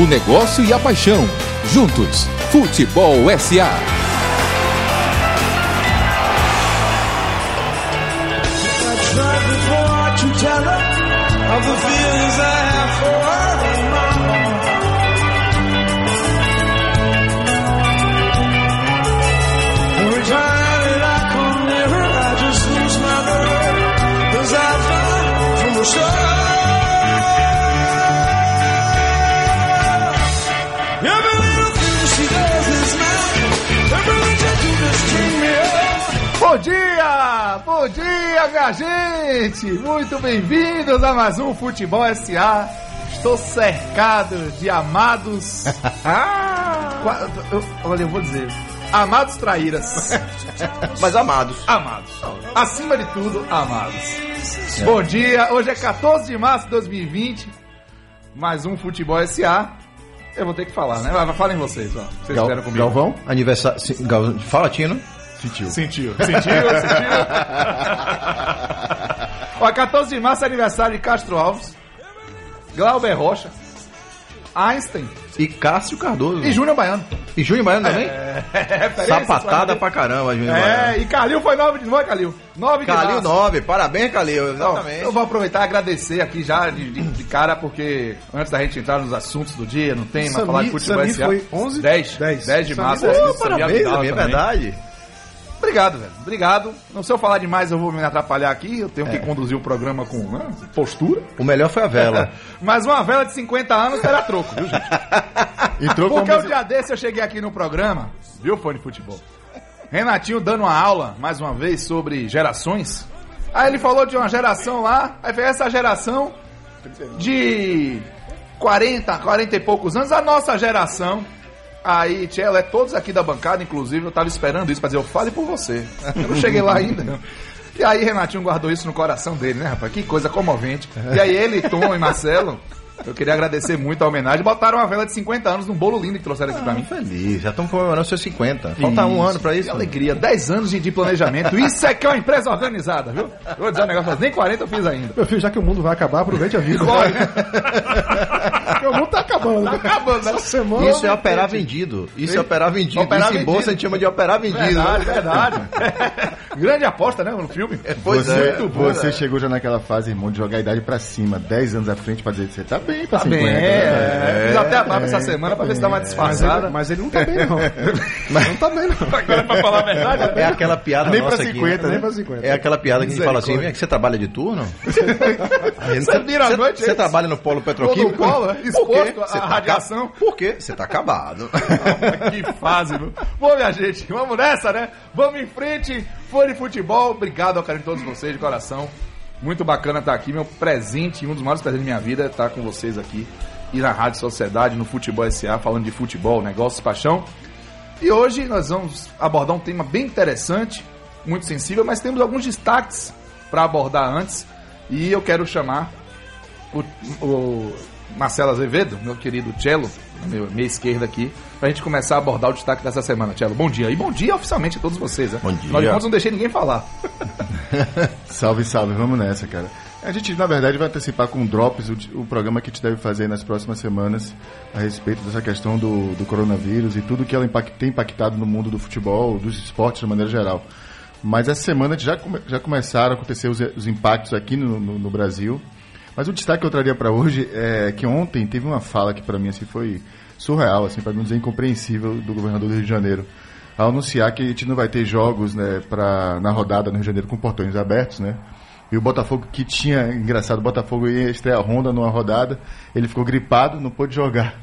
O negócio e a paixão. Juntos, Futebol SA. Bom Bom dia, minha gente! Muito bem-vindos a mais um Futebol SA. Estou cercado de amados. Eu- Olha, eu vou dizer. Amados traíras. Mas amados. Amados. Acima de tudo, amados. Bom dia, hoje é 14 de março de 2020. Mais um Futebol SA. Eu vou ter que falar, né? Falem vocês, ó. Vocês Gal- comigo. Galvão, aniversário. sim, Gal- Fala, Tino. Sentiu. Sentiu, sentiu, sentiu. Ó, 14 de março é aniversário de Castro Alves, Glauber Rocha, Einstein E Cássio Cardoso. e Júnior Baiano. E Júnior Baiano também? É, referência, Sapatada pra caramba, Júnior É, Baiano. e Calil foi 9 de novo, Calil. 9 de Calil março. 9, parabéns, Calil. Exatamente. eu vou aproveitar e agradecer aqui já de, de- de cara, porque antes da gente entrar nos assuntos do dia, no tema, Sami- falar de futebol Sami SA, foi 11? 10, 10. 10 de Sami março. Pô, parabéns, também, é verdade. Obrigado, velho. Obrigado. Não se eu falar demais, eu vou me atrapalhar aqui. Eu tenho que conduzir o programa com né, postura. O melhor foi a vela. Mas uma vela de 50 anos era troco, viu, gente? Entrou Porque como... o dia desse eu cheguei aqui no programa, viu, fone de futebol? Renatinho dando uma aula, mais uma vez, sobre gerações. Aí ele falou de uma geração lá, aí foi essa geração de 40, 40 e poucos anos, a nossa geração. Aí, Tchelo, é todos aqui da bancada, inclusive, eu tava esperando isso pra dizer, eu fale por você. Eu não cheguei lá ainda. E aí, Renatinho guardou isso no coração dele, né, rapaz? Que coisa comovente. E aí, ele, Tom e Marcelo, eu queria agradecer muito a homenagem. Botaram uma vela de 50 anos num bolo lindo que trouxeram aqui pra mim. Feliz, já estamos comemorando seus 50. Falta um ano pra isso. Que alegria. 10 anos de, de planejamento. Isso é que é uma empresa organizada, viu? Eu vou dizer um negócio, nem 40 eu fiz ainda. Meu filho, já que o mundo vai acabar, aproveite a vida. Corre. Porque o mundo tá acabando. Tá acabando, né? Essa semana... Isso é operar vendido. Isso é operar vendido. Operar isso em vendido. bolsa a gente chama de operar vendido. Verdade, verdade. Grande aposta, né, no filme. Pois você, é. muito bom, você né? chegou já naquela fase, irmão, de jogar a idade pra cima, 10 anos à frente, pra dizer que você tá bem pra Tá 50. bem, né? é. Fiz até a barba essa semana pra ver se dá uma Mas disfarçada. ele, mas ele não tá bem, não. não tá bem, não. Agora, pra falar a verdade, É aquela piada Nem nossa pra aqui, 50, né? nem pra 50. É aquela piada que a gente fala assim, que você trabalha de turno? Você vira à noite, Você é trabalha no polo petroquímico? Todo polo, é? Exposto à tá radiação. Por quê? Você tá acabado. que fase, viu? Bom, minha gente, vamos nessa, né? Vamos em frente. Foi de futebol. Obrigado ao carinho de todos vocês, de coração. Muito bacana estar aqui. Meu presente, um dos maiores presentes da minha vida estar com vocês aqui. E na Rádio Sociedade, no Futebol SA, falando de futebol, negócios, paixão. E hoje nós vamos abordar um tema bem interessante, muito sensível, mas temos alguns destaques para abordar antes. E eu quero chamar o, o Marcelo Azevedo, meu querido Cello, meu, minha esquerda aqui, pra gente começar a abordar o destaque dessa semana. Cello, bom dia. E bom dia oficialmente a todos vocês, né? Bom dia. Afinal de contas, não deixei ninguém falar. Salve, salve, vamos nessa, cara. A gente, na verdade, vai antecipar com Drops o, o programa que a gente deve fazer nas próximas semanas a respeito dessa questão do, do coronavírus e tudo que ela impact, tem impactado no mundo do futebol, dos esportes de maneira geral. Mas essa semana já, já começaram a acontecer os, os impactos aqui no, no- no Brasil. Mas o destaque que eu traria para hoje é que ontem teve uma fala que para mim assim, foi surreal, assim, para não dizer incompreensível, do governador do Rio de Janeiro, ao anunciar que a gente não vai ter jogos né, pra, na rodada no Rio de Janeiro com portões abertos, né? E o Botafogo, que tinha, engraçado, o Botafogo ia estrear a Honda numa rodada, ele ficou gripado, não pôde jogar.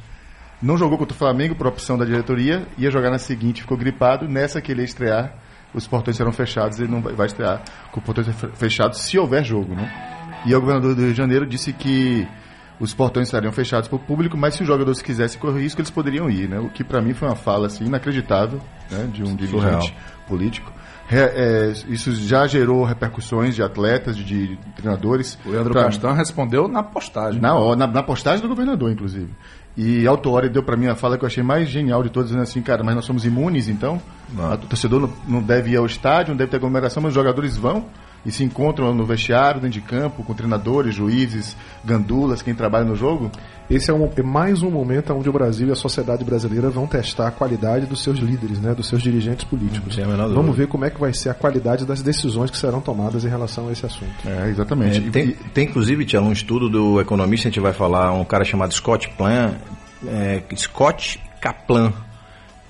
Não jogou contra o Flamengo por opção da diretoria, ia jogar na seguinte, ficou gripado. Nessa que ele ia estrear, os portões serão fechados, ele não vai, estrear com portões fe- fechados se houver jogo, né? E o governador do Rio de Janeiro disse que os portões estariam fechados para o público, mas se os jogadores quisessem correr risco, eles poderiam ir, né? O que para mim foi uma fala assim, inacreditável né? de um dirigente político. Re- é, isso já gerou repercussões de atletas, de, de treinadores. O Leandro Pra- Castan respondeu na postagem. na, na, na postagem do governador, inclusive. E Alto Hora deu para mim a fala que eu achei mais genial de todas, dizendo assim, cara, mas nós somos imunes, então Não. o torcedor não, não deve ir ao estádio, não deve ter aglomeração, mas os jogadores vão e se encontram no vestiário, dentro de campo, com treinadores, juízes, gandulas, quem trabalha no jogo? Esse é, um, é mais um momento onde o Brasil e a sociedade brasileira vão testar a qualidade dos seus líderes, né, dos seus dirigentes políticos. Menor Vamos ver como é que vai ser a qualidade das decisões que serão tomadas em relação a esse assunto. É, exatamente. É, tem, tem inclusive, Tia, um estudo do economista, a gente vai falar, um cara chamado Scott Plan, é, Scott Kaplan,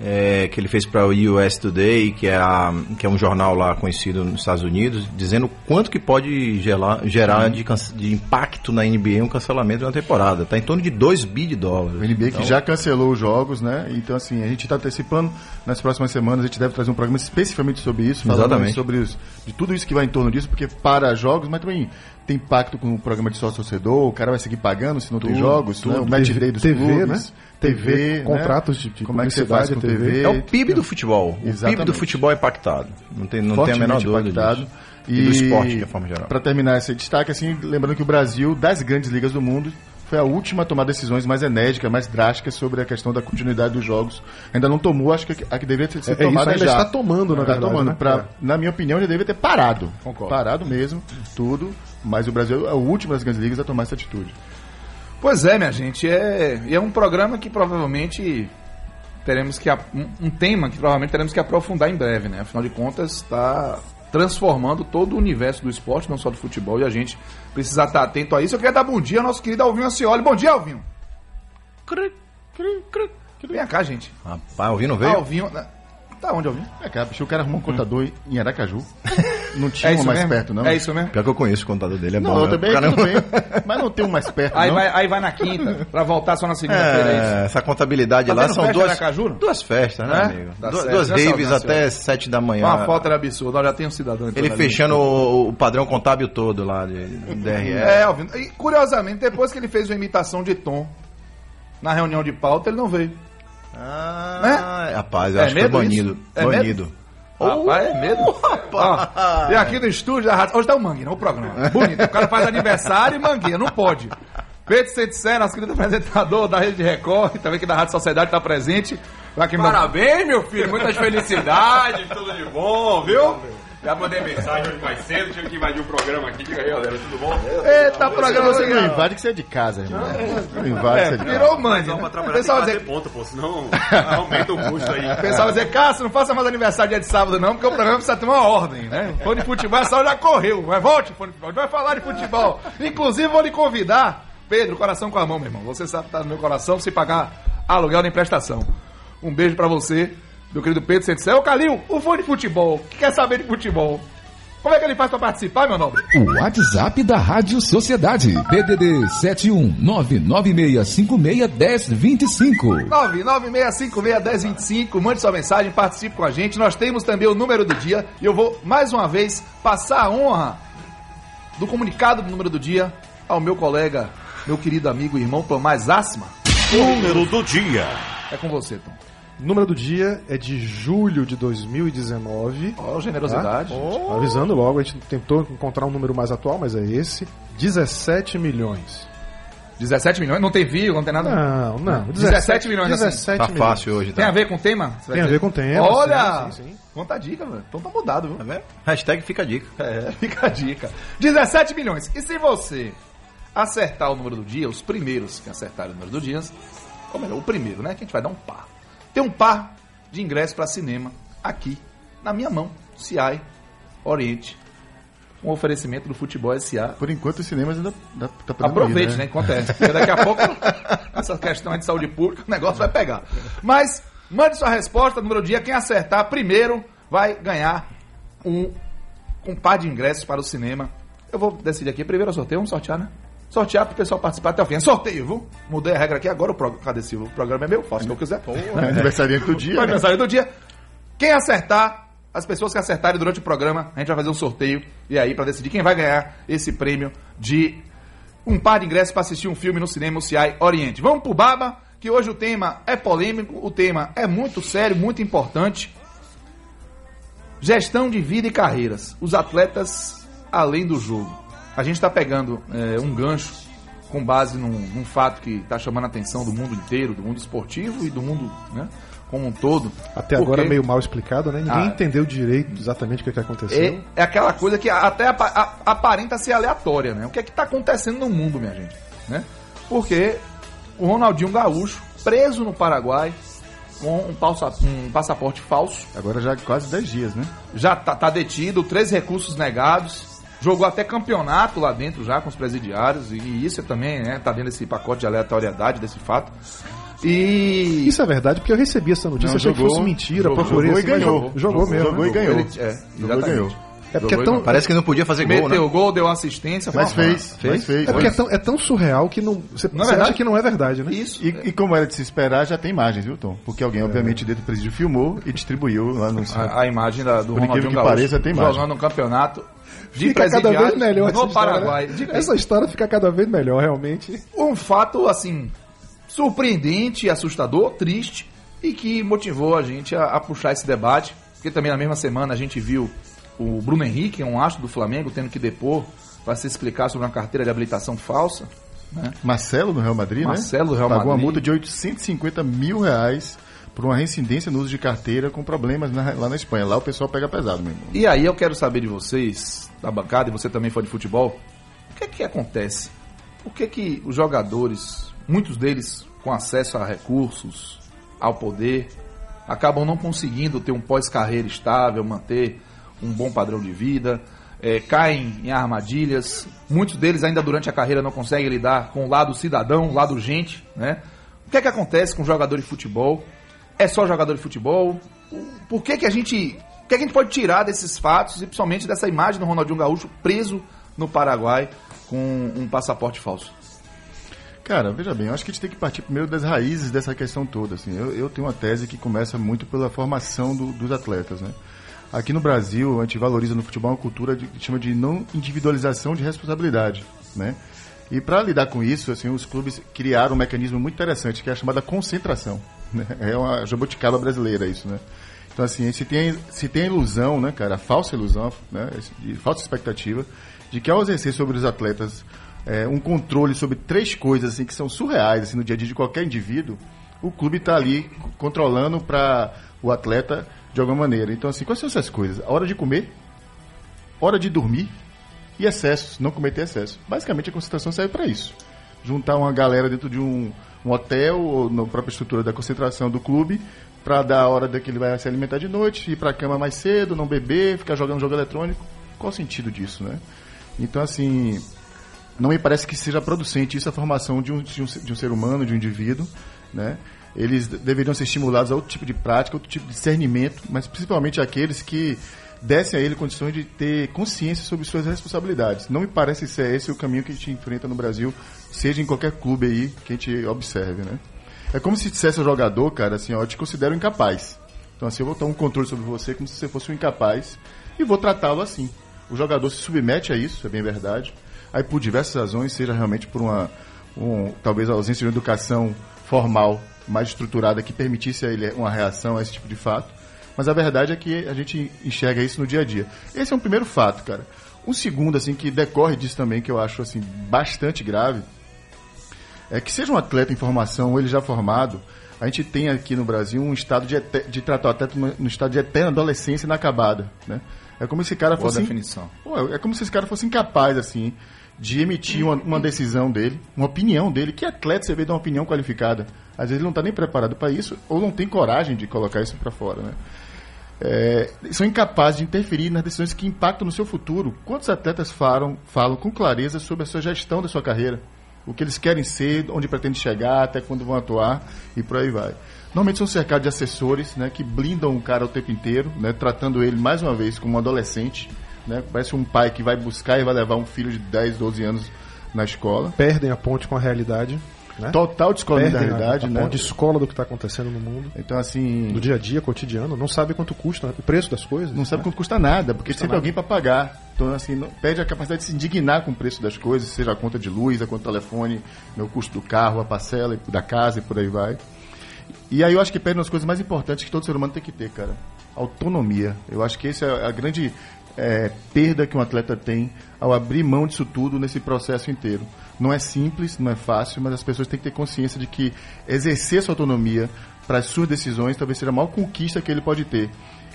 é, que ele fez para o US Today, que é, a- que é um jornal lá conhecido nos Estados Unidos, dizendo quanto que pode gerar, gerar de, canc- de impacto na NBA um cancelamento de uma temporada. Está em torno de 2 bi de dólares. O NBA Então, que já cancelou os jogos, né? Então, assim, a gente está antecipando. Nas próximas semanas a gente deve trazer um programa especificamente sobre isso, falando Exatamente. sobre os, de tudo isso que vai em torno disso, porque para jogos, mas também tem impacto com o programa de sócio-torcedor, o cara vai seguir pagando se não tem Tudo, jogos, né? tudo. o match TV, day dos TV, clubes, né? TV, TV, né? contratos de- de Como é que você faz com TV? TV. É o PIB do futebol. O PIB Exatamente. do futebol é impactado. Não tem, não tem a menor dúvida impactado. disso. E, do esporte, de forma geral. Para terminar esse destaque, assim, lembrando que o Brasil, das grandes ligas do mundo, foi a última a tomar decisões mais enérgicas, mais drásticas sobre a questão da continuidade dos jogos. Ainda não tomou, acho que a que deveria ter sido É, tomada isso ainda já. está tomando, na Está verdade, tomando. né? Pra, É. Na minha opinião, ele deveria ter parado. Concordo. Parado mesmo, tudo. Mas o Brasil é o último das grandes ligas a tomar essa atitude. Pois é, minha gente, é, e é um programa que provavelmente teremos que. Um, um tema que provavelmente teremos que aprofundar em breve, né? Afinal de contas, está transformando todo o universo do esporte, não só do futebol, e a gente precisa estar atento a isso. Eu queria dar bom dia ao nosso querido Alvinho Ancioli. Bom dia, Alvinho! Vem cá, gente. Rapaz, ouvindo veio? Alvinho. Tá onde, Alvinho? É, cara, bicho, o cara arrumou um contador em Aracaju. Não tinha É um mais mesmo? perto, não. É isso mesmo? Pior que eu conheço o contador dele, é Não, bom. eu né? também, O cara tudo não- bem. Mas não tem um mais perto, Aí não. vai, aí vai na quinta, pra voltar só na segunda-feira, é isso? É, essa contabilidade Tá lá são duas, na Caju? duas festas, né, É? amigo? Tá duas Já raves até sete da manhã. Uma foto era absurda, já tem um cidadão. Ele fechando o, o padrão contábil todo lá de, de DRE. É, Alvino. E curiosamente, depois que ele fez uma imitação de Tom na reunião de pauta, ele não veio. Ah, rapaz, eu É acho que foi medo banido. isso? É banido. Rapaz, é medo. Ó, e aqui no estúdio, hoje tá o Mangue, não o programa. Bonito. O cara faz aniversário e mangueia, não pode. Pedro Centicé, nosso querido apresentador da Rede de Record, e também aqui da Rádio Sociedade, tá presente. Aqui, Parabéns, meu filho. Muitas felicidades, tudo de bom, viu? Já mandei mensagem hoje mais cedo, tive que invadir o programa aqui. Diga aí, galera, tudo bom? Eita, programa Você não legal. invade que você é de casa, irmão. Não invade que você é de casa. Virou. Não, né? pessoal vai fazer dizer, ponto, pô, senão aumenta o custo aí. o pessoal vai dizer, Cássio, não faça mais aniversário dia de sábado não, porque o programa precisa ter uma ordem, né? Fone de futebol, essa hora já correu, mas volte, fone de futebol, a gente vai falar de futebol. Inclusive, vou lhe convidar, Pedro, coração com a mão, meu irmão. Você sabe que tá no meu coração se pagar aluguel nem prestação. Um beijo pra você, meu querido Pedro Centicé. Ô, Calil, o fone de futebol, que quer saber de futebol? Como é que ele faz pra participar, meu nobre? O WhatsApp da Rádio Sociedade. PDD 71996561025. 996561025, mande sua mensagem, participe com a gente. Nós temos também o número do dia e eu vou mais uma vez passar a honra do comunicado do número do dia ao meu colega, meu querido amigo e irmão Tomás Asma. Número do dia. É com você, Tom. Número do dia é de julho de 2019. Ó, generosidade. Tá? Avisando logo, a gente tentou encontrar um número mais atual, mas é esse. 17 milhões. 17 milhões, não tem vírgula, não tem nada. Não, não. 17 milhões, assim. 17 Tá milhões. fácil hoje, Tem tá? a ver com o tema? Tem a ver com o tema. Olha! sim, sim, sim. Conta a dica, velho. Então tá mudado, viu? Tá vendo? Hashtag fica a dica. É, fica a dica. 17 milhões. E se você acertar o número do dia, os primeiros que acertarem o número do dia, ou melhor, o primeiro, né? Que a gente vai dar um par. Tem um par de ingressos para cinema aqui, na minha mão, CI Oriente. Um oferecimento do Futebol SA. Por enquanto, os cinemas ainda dá, tá Aproveite, ir, né? Enquanto é. Porque daqui a pouco, essa questão aí de saúde pública, o negócio vai pegar. Mas, mande sua resposta, número dia. Quem acertar primeiro vai ganhar um, um par de ingressos para o cinema. Eu vou decidir aqui. Primeiro eu sorteio, vamos sortear, né? Sortear para o pessoal participar até o fim. É sorteio, viu? Mudei a regra aqui, agora o programa. Cadê? O programa é meu, faço o que eu quiser. É aniversariante do dia. Né? aniversário do dia. Quem acertar, as pessoas que acertarem durante o programa, a gente vai fazer um sorteio. E aí, pra decidir quem vai ganhar esse prêmio de um par de ingressos para assistir um filme no cinema CI Oriente. Vamos pro Baba, que hoje o tema é polêmico, o tema é muito sério, muito importante. Gestão de vida e carreiras. Os atletas além do jogo. A gente está pegando é, um gancho com base num, num fato que está chamando a atenção do mundo inteiro, do mundo esportivo e do mundo, né? como um todo. Até porque agora meio mal explicado, né? Ninguém Ah. entendeu direito exatamente o que, que aconteceu. É, é aquela coisa que até apa- a- aparenta ser aleatória, né? O que é que tá acontecendo no mundo, minha gente? Né? Porque o Ronaldinho Gaúcho, preso no Paraguai, com um, um passaporte falso, Agora já quase 10 dias, né? já tá, tá detido, três recursos negados, jogou até campeonato lá dentro já com os presidiários, e isso também, né, tá dentro desse pacote de aleatoriedade desse fato. E Isso é verdade, porque eu recebi essa notícia, Não, achei que jogou, fosse mentira, jogou, procurei. jogou e assim, ganhou. Jogou, jogou mesmo. Jogou né? e ganhou. Ele- é, Jogou e ganhou. É porque é tão, Parece que não podia fazer gol, Meteu né? gol, deu assistência, Mas uma- fez, mas fez. é porque é tão, é tão surreal que não. Você, Não é acha que não é verdade, né? Isso. E, e como era de se esperar, já tem imagens, viu, Tom? Porque alguém, obviamente, dentro do presídio filmou e distribuiu lá no A, a imagem da, do Por Ronaldinho que Gaúcho pareça, tem imagem. jogando um campeonato de Fica cada vez melhor essa no história, Paraguai. né? Diga aí. Essa história fica cada vez melhor, realmente. Um fato, assim, surpreendente, assustador, triste e que motivou a gente a, a puxar esse debate. Porque também na mesma semana a gente viu o Bruno Henrique, um astro do Flamengo, tendo que depor para se explicar sobre uma carteira de habilitação falsa. Né? Marcelo no Real Madrid, Marcelo né? do Real Pagou uma Madrid. multa de 850 mil reais por uma reincidência no uso de carteira com problemas na- lá na Espanha. Lá o pessoal pega pesado mesmo. E aí eu quero saber de vocês, da bancada, e você também foi de futebol, o que é que acontece? Por que, que os jogadores, muitos deles com acesso a recursos, ao poder, acabam não conseguindo ter um pós-carreira estável, manter um bom padrão de vida, eh, caem em armadilhas, muitos deles ainda durante a carreira não conseguem lidar com o lado cidadão, o lado gente, né? O que é que acontece com jogador de futebol? É só jogador de futebol? Por que que a gente... O que, é que a gente pode tirar desses fatos e principalmente dessa imagem do Ronaldinho Gaúcho preso no Paraguai com um passaporte falso? Cara, veja bem, eu acho que a gente tem que partir primeiro das raízes dessa questão toda. Assim. Eu, eu tenho uma tese que começa muito pela formação do- dos atletas. Né? Aqui no Brasil, a gente valoriza no futebol uma cultura de, que chama de não individualização de responsabilidade. Né? E para lidar com isso, assim, os clubes criaram um mecanismo muito interessante, que é a chamada concentração. Né? É uma jabuticaba brasileira isso, né? Então, assim, se tem, se tem a ilusão, né, cara, a falsa ilusão, né, de falsa expectativa, de que ao exercer sobre os atletas é, um controle sobre três coisas assim, que são surreais assim, no dia a dia de qualquer indivíduo, o clube está ali controlando para o atleta de alguma maneira. Então, assim, quais são essas coisas? A hora de comer, hora de dormir e excessos, não cometer excesso. Basicamente, a concentração serve para isso. Juntar uma galera dentro de um, um hotel ou na própria estrutura da concentração do clube para dar a hora que ele vai se alimentar de noite, ir para a cama mais cedo, não beber, ficar jogando jogo eletrônico. Qual o sentido disso, né? Então, assim, não me parece que seja producente isso a formação de um, de um, de um ser humano, de um indivíduo, né? Eles de- deveriam ser estimulados a outro tipo de prática, outro tipo de discernimento, mas principalmente aqueles que dessem a ele condições de ter consciência sobre suas responsabilidades. Não me parece ser esse o caminho que a gente enfrenta no Brasil, seja em qualquer clube aí que a gente observe, né? É como se dissesse ao jogador, cara, assim, ó, eu te considero incapaz. Então, assim, eu vou ter um controle sobre você como se você fosse um incapaz e vou tratá-lo assim. O jogador se submete a isso, é bem verdade. Aí, por diversas razões, seja realmente por uma, um, talvez ausência de uma educação formal mais estruturada que permitisse a ele uma reação a esse tipo de fato. Mas a verdade é que a gente enxerga isso no dia a dia. Esse é um primeiro fato, cara. Um segundo, assim, que decorre disso também, que eu acho, assim, bastante grave, é que seja um atleta em formação ou ele já formado, a gente tem aqui no Brasil um estado de, de tratar o atleta no, no estado de eterna adolescência inacabada, né? É como se esse cara Boa fosse... definição. Pô, é como se esse cara fosse incapaz, assim, de emitir uma, uma decisão dele, uma opinião dele. Que atleta você vê dar uma opinião qualificada? Às vezes ele não está nem preparado para isso, ou não tem coragem de colocar isso para fora, né? É, são incapazes de interferir nas decisões que impactam no seu futuro. Quantos atletas falam, falam com clareza sobre a sua gestão da sua carreira? O que eles querem ser, onde pretendem chegar, até quando vão atuar e por aí vai. Normalmente são cercados de assessores né, que blindam o cara o tempo inteiro, né, tratando ele mais uma vez como um adolescente. Né, parece um pai que vai buscar e vai levar um filho de 10, 12 anos na escola. Perdem a ponte com a realidade. Né? Total descolamento da Perdem a- realidade, a, né? ponte escola do que está acontecendo no mundo. Então, assim. Do dia a dia, cotidiano. Não sabe quanto custa o preço das coisas. Não sabe né? quanto custa nada, porque Custa sempre nada. alguém para pagar. Então, assim, não- perde a capacidade de se indignar com o preço das coisas, seja a conta de luz, a conta do telefone, o custo do carro, a parcela da casa e por aí vai. E aí eu acho que perde uma das coisas mais importantes que todo ser humano tem que ter, cara. Autonomia. Eu acho que essa é a grande é, perda que um atleta tem ao abrir mão disso tudo nesse processo inteiro. Não é simples, não é fácil, mas as pessoas têm que ter consciência de que exercer sua autonomia para as suas decisões, talvez seja a maior conquista que ele pode ter.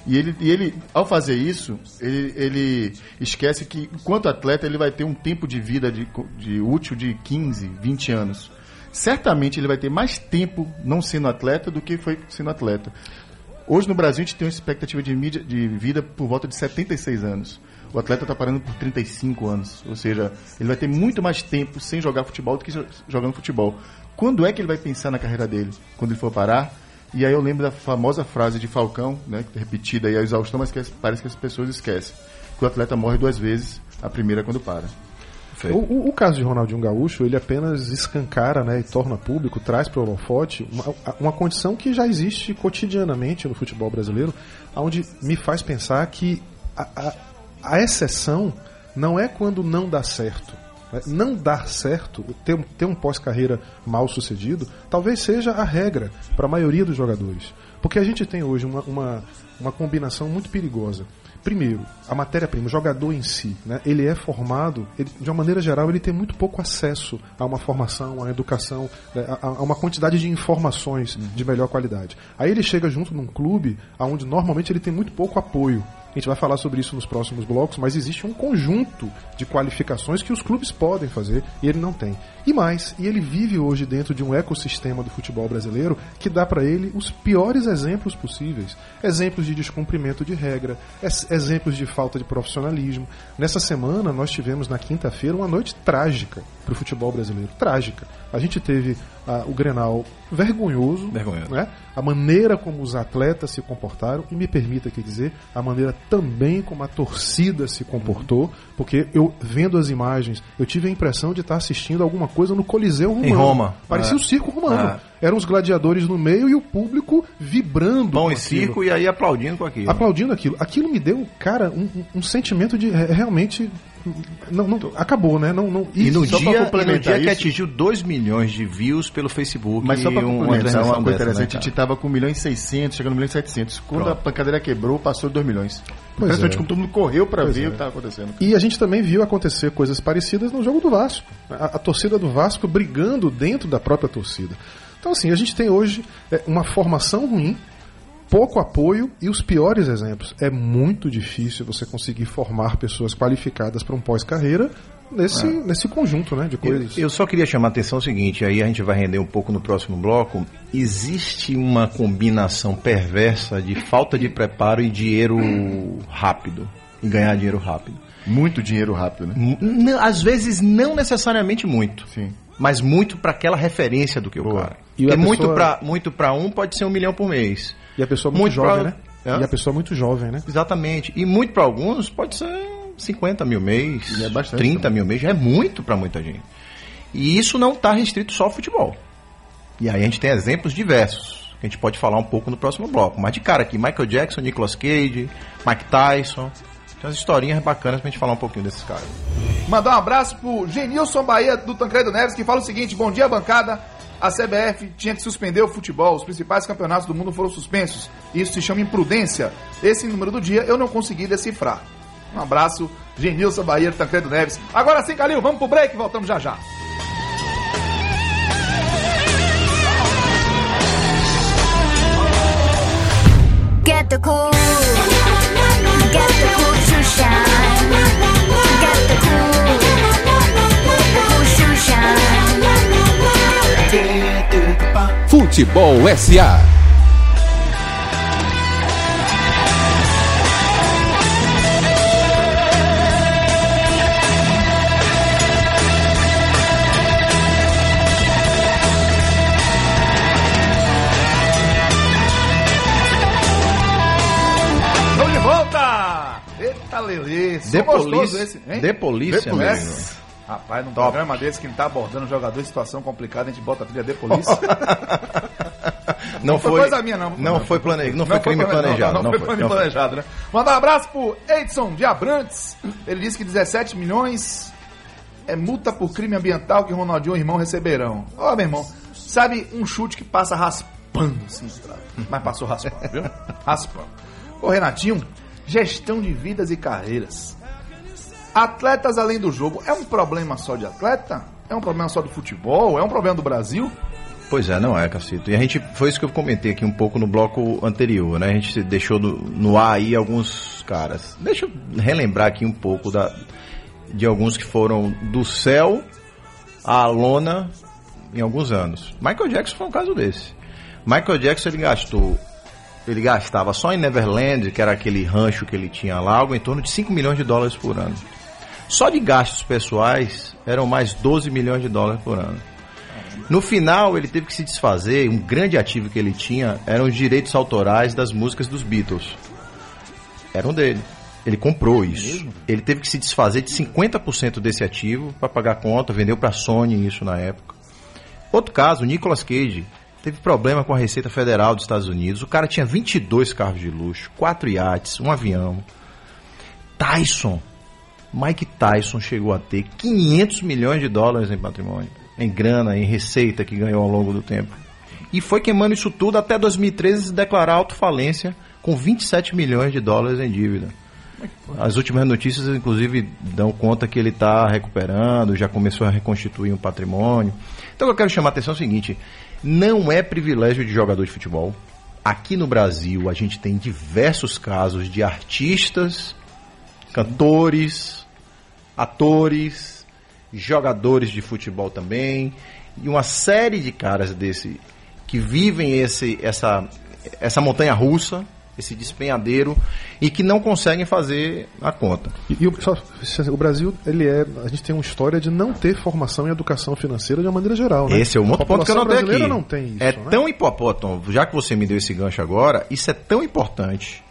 E ele, e ele ao fazer isso, ele, ele esquece que, enquanto atleta, ele vai ter um tempo de vida de, de útil de 15, 20 anos. Certamente ele vai ter mais tempo não sendo atleta do que foi sendo atleta. Hoje no Brasil a gente tem uma expectativa de, mídia, de vida por volta de 76 anos. O atleta está parando por 35 anos. Ou seja, ele vai ter muito mais tempo sem jogar futebol do que jogando futebol. Quando é que ele vai pensar na carreira dele? Quando ele for parar? E aí eu lembro da famosa frase de Falcão, né, repetida aí a exaustão, mas que parece que as pessoas esquecem. Que o atleta morre duas vezes, a primeira quando para. O, o, o, caso de Ronaldinho Gaúcho, ele apenas escancara né, e torna público, traz para o holofote uma, uma condição que já existe cotidianamente no futebol brasileiro, onde me faz pensar que a, a, a exceção não é quando não dá certo. Né? Não dar certo, ter, ter um pós-carreira mal sucedido, talvez seja a regra para a maioria dos jogadores. Porque a gente tem hoje uma, uma, uma combinação muito perigosa primeiro, a matéria-prima, o jogador em si, né, ele é formado, ele, de uma maneira geral, ele tem muito pouco acesso a uma formação, a uma educação, né, a, a, uma quantidade de informações uhum. de melhor qualidade. Aí ele chega junto num clube onde normalmente ele tem muito pouco apoio. A gente vai falar sobre isso nos próximos blocos, mas existe um conjunto de qualificações que os clubes podem fazer e ele não tem. E mais, e ele vive hoje dentro de um ecossistema do futebol brasileiro que dá para ele os piores exemplos possíveis. Exemplos de descumprimento de regra, exemplos de falta de profissionalismo. Nessa semana nós tivemos na quinta-feira uma noite trágica para o futebol brasileiro. Trágica. A gente teve ah, o Grenal vergonhoso, vergonhoso. Né? a maneira como os atletas se comportaram, e me permita aqui dizer, a maneira também como a torcida se comportou, porque eu, vendo as imagens, eu tive a impressão de estar assistindo alguma coisa no Coliseu Romano. Em Roma. Parecia é. o circo romano. É. Eram os gladiadores no meio e o público vibrando. Pão e circo e aí aplaudindo com aquilo. Aplaudindo aquilo. Aquilo me deu, cara, um, um sentimento de realmente não, não, acabou, né? Não, não, e no dia, e no dia que atingiu 2 milhões de views pelo Facebook. Mas só para complementar, uma, uma coisa interessante, né, a gente estava com 1 milhão e 600, chegando a 1 milhão e 700. Quando Pronto. a pancadeira quebrou, passou 2 milhões. Impressionante é. como todo mundo correu para ver é. o que estava acontecendo. E a gente também viu acontecer coisas parecidas no jogo do Vasco. A, a torcida do Vasco brigando dentro da própria torcida. Então, assim, a gente tem hoje é, uma formação ruim, pouco apoio e os piores exemplos. É muito difícil você conseguir formar pessoas qualificadas para um pós-carreira nesse, é. nesse conjunto né, de coisas. Eu, eu, só queria chamar a atenção o seguinte, aí a gente vai render um pouco no próximo bloco. Existe uma combinação perversa de falta de preparo e dinheiro rápido. E ganhar dinheiro rápido. Muito dinheiro rápido, né? Às vezes não necessariamente muito. Sim. Mas muito para aquela referência do que Boa. o cara. E Porque pessoa... muito para muito pra um pode ser um milhão por mês. E a pessoa muito, muito jovem, pra... né? É? E a pessoa muito jovem, né? Exatamente. E muito para alguns pode ser 50 mil mês, é bastante, 30 também. mil mês, já é muito para muita gente. E isso não está restrito só ao futebol. E aí a gente tem exemplos diversos, que a gente pode falar um pouco no próximo bloco. Mas de cara aqui, Michael Jackson, Nicolas Cage, Mike Tyson. Tem umas historinhas bacanas pra gente falar um pouquinho desses caras. Mandar um abraço pro Genilson Bahia do Tancredo Neves, que fala o seguinte: bom dia, bancada a CBF tinha que suspender o futebol. Os principais campeonatos do mundo foram suspensos. Isso se chama imprudência. Esse número do dia eu não consegui decifrar. Um abraço, Genilson Bahia, Tancredo Neves. Agora sim, Calil, vamos pro break, voltamos já já. Get the cool, Futebol SA. Estamos de volta! Eita, Lelê! De polícia, esse, hein? De polícia, De polícia. Rapaz, num Top. programa desse que tá abordando jogador em situação complicada, a gente bota a trilha de polícia. não, não, foi, coisa minha, não. Não, foi planejado. Não, foi crime planejado. Não, foi, foi crime planejado, né? Mandar um abraço pro Edson de Abrantes. Ele disse que 17 milhões é multa por crime ambiental que Ronaldinho e o irmão receberão. Ó, oh, meu irmão, sabe um chute que passa raspando assim, mas passou raspando, viu? Raspando. Ô, Renatinho, gestão de vidas e carreiras. Atletas além do jogo é um problema só de atleta? É um problema só do futebol? É um problema do Brasil? Pois é, não é, Cacito. E a gente, foi isso que eu comentei aqui um pouco no bloco anterior, né? A gente deixou no, no ar aí alguns caras. Deixa eu relembrar aqui um pouco da, de alguns que foram do céu à lona em alguns anos. Michael Jackson foi um caso desse. Michael Jackson ele gastou, ele gastava só em Neverland, que era aquele rancho que ele tinha lá, algo em torno de 5 milhões de dólares por ano. Só de gastos pessoais eram mais 12 milhões de dólares por ano. No final, ele teve que se desfazer, um grande ativo que ele tinha eram os direitos autorais das músicas dos Beatles. Eram dele. Ele comprou isso. Ele teve que se desfazer de 50% desse ativo para pagar a conta, vendeu para a Sony isso na época. Outro caso, o Nicolas Cage teve problema com a Receita Federal dos Estados Unidos. O cara tinha 22 carros de luxo, 4 iates, um avião. Tyson, Mike Tyson chegou a ter 500 milhões de dólares em patrimônio, em grana, em receita que ganhou ao longo do tempo. E foi queimando isso tudo até 2013 se declarar autofalência com 27 milhões de dólares em dívida. As últimas notícias, inclusive, dão conta que ele está recuperando, já começou a reconstituir um patrimônio. Então, eu quero chamar a atenção é o seguinte: não é privilégio de jogador de futebol. Aqui no Brasil, a gente tem diversos casos de artistas, cantores, atores, jogadores de futebol também, e uma série de caras desse que vivem esse, essa, essa montanha russa esse despenhadeiro e que não conseguem fazer a conta. E, e o, só, o, Brasil, ele é, a gente tem uma história de não ter formação em educação financeira de uma maneira geral. Né? Esse é um outro ponto que eu não tenho aqui. Não tem isso, é né? tão importante, já que você me deu esse gancho agora, isso é tão importante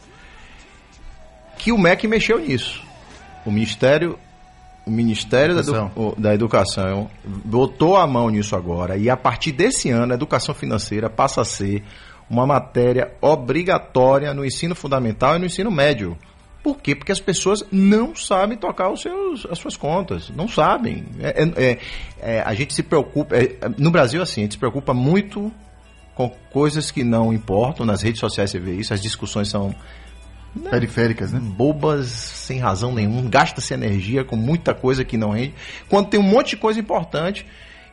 que o MEC mexeu nisso. O Ministério o Ministério educação. Da, Edu, da, Educação botou a mão nisso agora e a partir desse ano a educação financeira passa a ser uma matéria obrigatória no ensino fundamental e no ensino médio. Por quê? Porque as pessoas não sabem tocar os seus, as suas contas. Não sabem. É, é, é, é a gente se preocupa. É, no Brasil, assim, a gente se preocupa muito com coisas que não importam. Nas redes sociais você vê isso, as discussões são. Periféricas, né? Bobas, sem razão nenhuma. Gasta-se energia com muita coisa que não rende. Quando tem um monte de coisa importante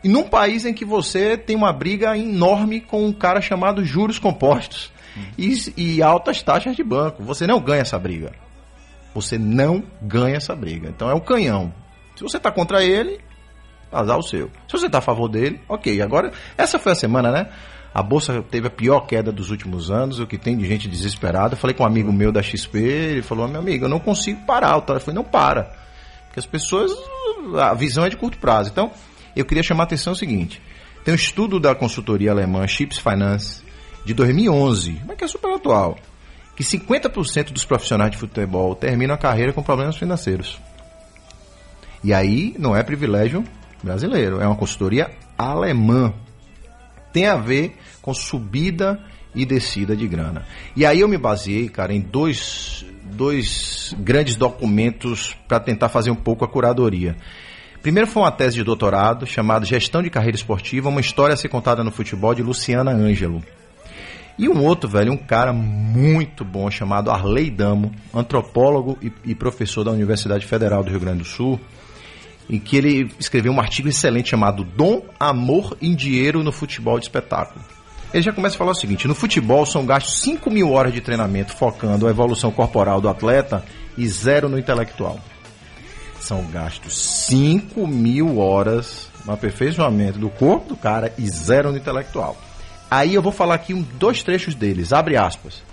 e num país em que você tem uma briga enorme com um cara chamado juros compostos hum. e, e altas taxas de banco. Você não ganha essa briga. Você não ganha essa briga. Então é o canhão. Se você está contra ele, azar o seu. Se você está a favor dele, ok. Agora, essa foi a semana, né? A bolsa teve a pior queda dos últimos anos, o que tem de gente desesperada. Eu falei com um amigo meu da XP, ele falou: meu amigo, eu não consigo parar. Eu falei: não para. Porque as pessoas, a visão é de curto prazo. Então, eu queria chamar a atenção o seguinte: tem um estudo da consultoria alemã Chips Finance de 2011, mas que é super atual, que 50% dos profissionais de futebol terminam a carreira com problemas financeiros. E aí não é privilégio brasileiro, é uma consultoria alemã. Tem a ver com subida e descida de grana. E aí eu me baseei, cara, em dois, dois grandes documentos para tentar fazer um pouco a curadoria. Primeiro foi uma tese de doutorado chamada Gestão de Carreira Esportiva, uma história a ser contada no futebol de Luciana Ângelo. E um outro, velho, um cara muito bom chamado Arley Damo, antropólogo e, e professor da Universidade Federal do Rio Grande do Sul, em que ele escreveu um artigo excelente chamado Dom, Amor e Dinheiro no Futebol de Espetáculo. Ele já começa a falar o seguinte: no futebol são gastos 5 mil horas de treinamento focando a evolução corporal do atleta e zero no intelectual são gastos 5 mil horas no aperfeiçoamento do corpo do cara e zero no intelectual. Aí eu vou falar aqui um, dois trechos deles, abre aspas.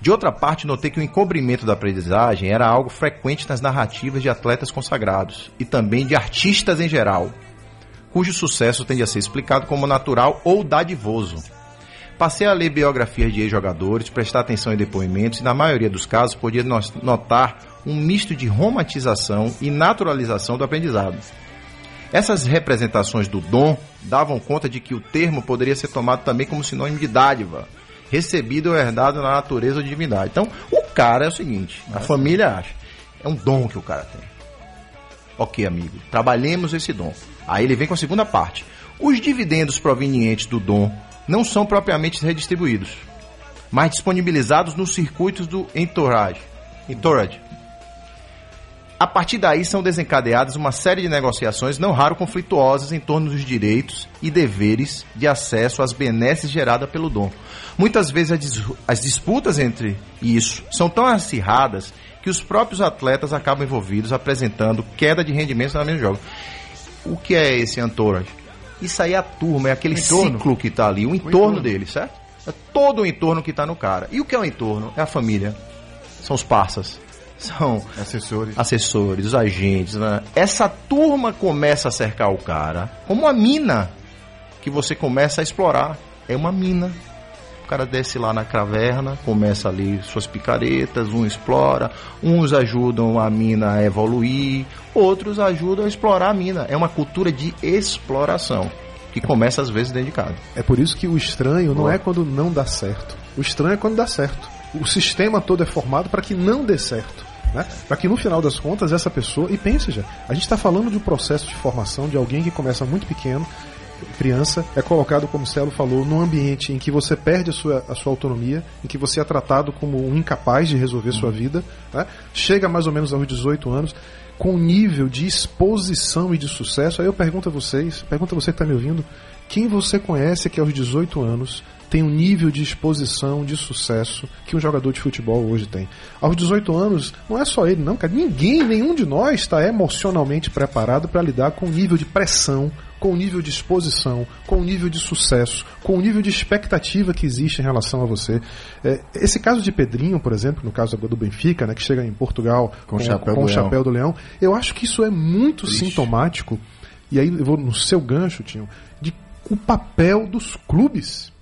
De outra parte, notei que o encobrimento da aprendizagem era algo frequente nas narrativas de atletas consagrados e também de artistas em geral, cujo sucesso tende a ser explicado como natural ou dadivoso. Passei a ler biografias de ex-jogadores, prestar atenção em depoimentos e, na maioria dos casos, podia notar um misto de romantização e naturalização do aprendizado. Essas representações do dom davam conta de que o termo poderia ser tomado também como sinônimo de dádiva, recebido ou herdado na natureza ou divindade. Então, o cara é o seguinte, a família acha, é um dom que o cara tem. Ok, amigo, trabalhemos esse dom. Aí ele vem com a segunda parte. Os dividendos provenientes do dom não são propriamente redistribuídos, mas disponibilizados nos circuitos do entourage. entourage A partir daí são desencadeadas uma série de negociações, não raro conflituosas, em torno dos direitos e deveres de acesso às benesses geradas pelo dom. Muitas vezes as dis- as disputas entre isso são tão acirradas que os próprios atletas acabam envolvidos, apresentando queda de rendimentos na mesma jogo. O que é esse entourage? Isso aí é a turma, é aquele ciclo que está ali, o entorno, entorno. dele, certo? É todo o entorno que está no cara. E o que é o entorno? É a família, são os parças, são Assessores. assessores, os agentes. né? Essa turma começa a cercar o cara como uma mina que você começa a explorar. É uma mina. O cara desce lá na caverna, começa ali suas picaretas, um explora, uns ajudam a mina a evoluir, outros ajudam a explorar a mina. É uma cultura de exploração que começa às vezes dentro de casa. É por isso que o estranho não é quando não dá certo. O estranho é quando dá certo. O sistema todo é formado para que não dê certo. Né? Para que no final das contas essa pessoa. E pense já, a gente está falando de um processo de formação de alguém que começa muito pequeno, criança, é colocado, como o Celo falou, num ambiente em que você perde a sua, a sua autonomia, em que você é tratado como um incapaz de resolver sua vida. né? Chega mais ou menos aos 18 anos, com um nível de exposição e de sucesso. Aí eu pergunto a vocês, pergunto a você que está me ouvindo, quem você conhece que aos 18 anos tem um nível de exposição, de sucesso que um jogador de futebol hoje tem. Aos 18 anos, não é só ele, não, cara. Ninguém, nenhum de nós está emocionalmente preparado para lidar com o nível de pressão, com o nível de exposição, com o nível de sucesso, com o nível de expectativa que existe em relação a você. É, esse caso de Pedrinho, por exemplo, no caso do Benfica, né, que chega em Portugal Com o chapéu com do o leão. chapéu do leão, eu acho que isso é muito sintomático, e aí eu vou no seu gancho, Tinho, de o papel dos clubes.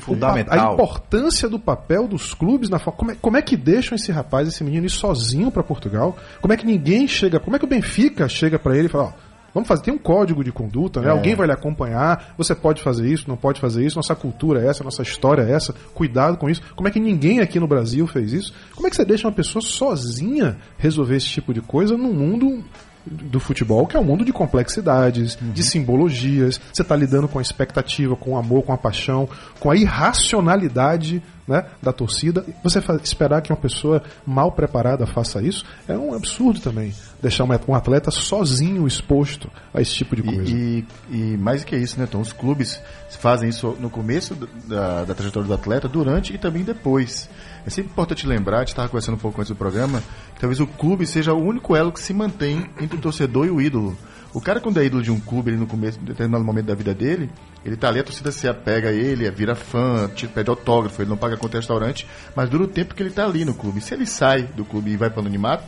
Fundamental. A importância do papel dos clubes na forma. Como é, como é que deixam esse rapaz, esse menino, ir sozinho para Portugal? Como é que ninguém chega. Como é que o Benfica chega para ele e fala: ó, vamos fazer. Tem um código de conduta, né? É. Alguém vai lhe acompanhar. Você pode fazer isso, não pode fazer isso. Nossa cultura é essa, nossa história é essa. Cuidado com isso. Como é que ninguém aqui no Brasil fez isso? Como é que você deixa uma pessoa sozinha resolver esse tipo de coisa num mundo do futebol, que é um mundo de complexidades, de simbologias. Você está lidando com a expectativa, com o amor, com a paixão, com a irracionalidade né, da torcida. Você esperar que uma pessoa mal preparada faça isso é um absurdo também. Deixar um atleta sozinho exposto a esse tipo de coisa. E, e, e mais que isso, né, Tom? Os clubes fazem isso no começo do- da, da trajetória do atleta, durante e também depois. É sempre importante lembrar, a gente estava conversando um pouco antes do programa, que talvez o clube seja o único elo que se mantém entre o torcedor e o ídolo. O cara, quando é ídolo de um clube, ele no começo, em determinado momento da vida dele, ele tá ali, a torcida se apega a ele, vira fã, pede autógrafo, ele não paga conta restaurante, mas dura o tempo que ele tá ali no clube. Se ele sai do clube e vai para o anonimato,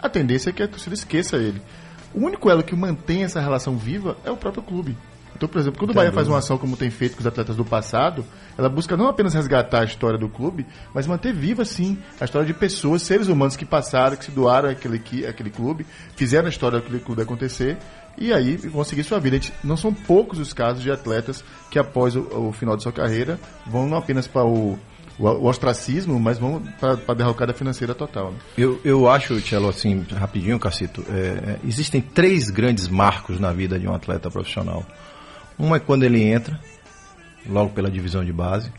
a tendência é que a torcida esqueça ele. O único elo que mantém essa relação viva é o próprio clube. Então, por exemplo, quando o Bahia faz uma ação como tem feito com os atletas do passado, ela busca não apenas resgatar a história do clube, mas manter viva, sim, a história de pessoas, seres humanos que passaram, que se doaram àquele, àquele clube, fizeram a história daquele clube acontecer, e aí vão seguir sua vida. Não são poucos os casos de atletas que, após o, o final de sua carreira, vão não apenas para o, o, o ostracismo, mas vão para a derrocada financeira total. né? Eu, eu acho, Tchelo, assim, rapidinho, Cacito, é, é, existem três grandes marcos na vida de um atleta profissional. Um é quando ele entra, logo pela divisão de base.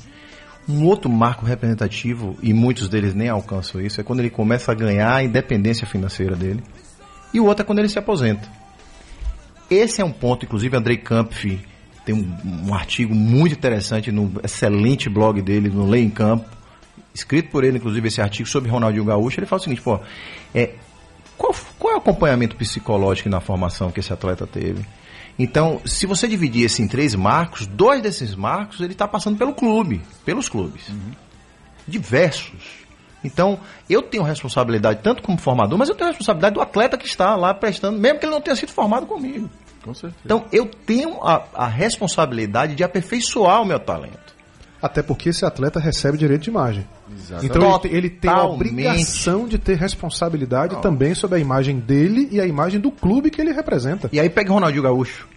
Um outro marco representativo, e muitos deles nem alcançam isso, é quando ele começa a ganhar a independência financeira dele. E o outro é quando ele se aposenta. Esse é um ponto, inclusive Andrei Kampf tem um, um artigo muito interessante no excelente blog dele, no Lei em Campo, escrito por ele, inclusive, esse artigo sobre Ronaldinho Gaúcho. Ele fala o seguinte, pô, é, qual, qual é o acompanhamento psicológico na formação que esse atleta teve? Então, se você dividir isso em três marcos, dois desses marcos ele está passando pelo clube, pelos clubes. Diversos. Então, eu tenho responsabilidade tanto como formador, mas eu tenho responsabilidade do atleta que está lá prestando, mesmo que ele não tenha sido formado comigo. Com certeza. Então, eu tenho a, a responsabilidade de aperfeiçoar o meu talento. Até porque esse atleta recebe direito de imagem. Exatamente. Então ele tem, ele tem a obrigação de ter responsabilidade também sobre a imagem dele e a imagem do clube que ele representa. E aí pega o Ronaldinho Gaúcho.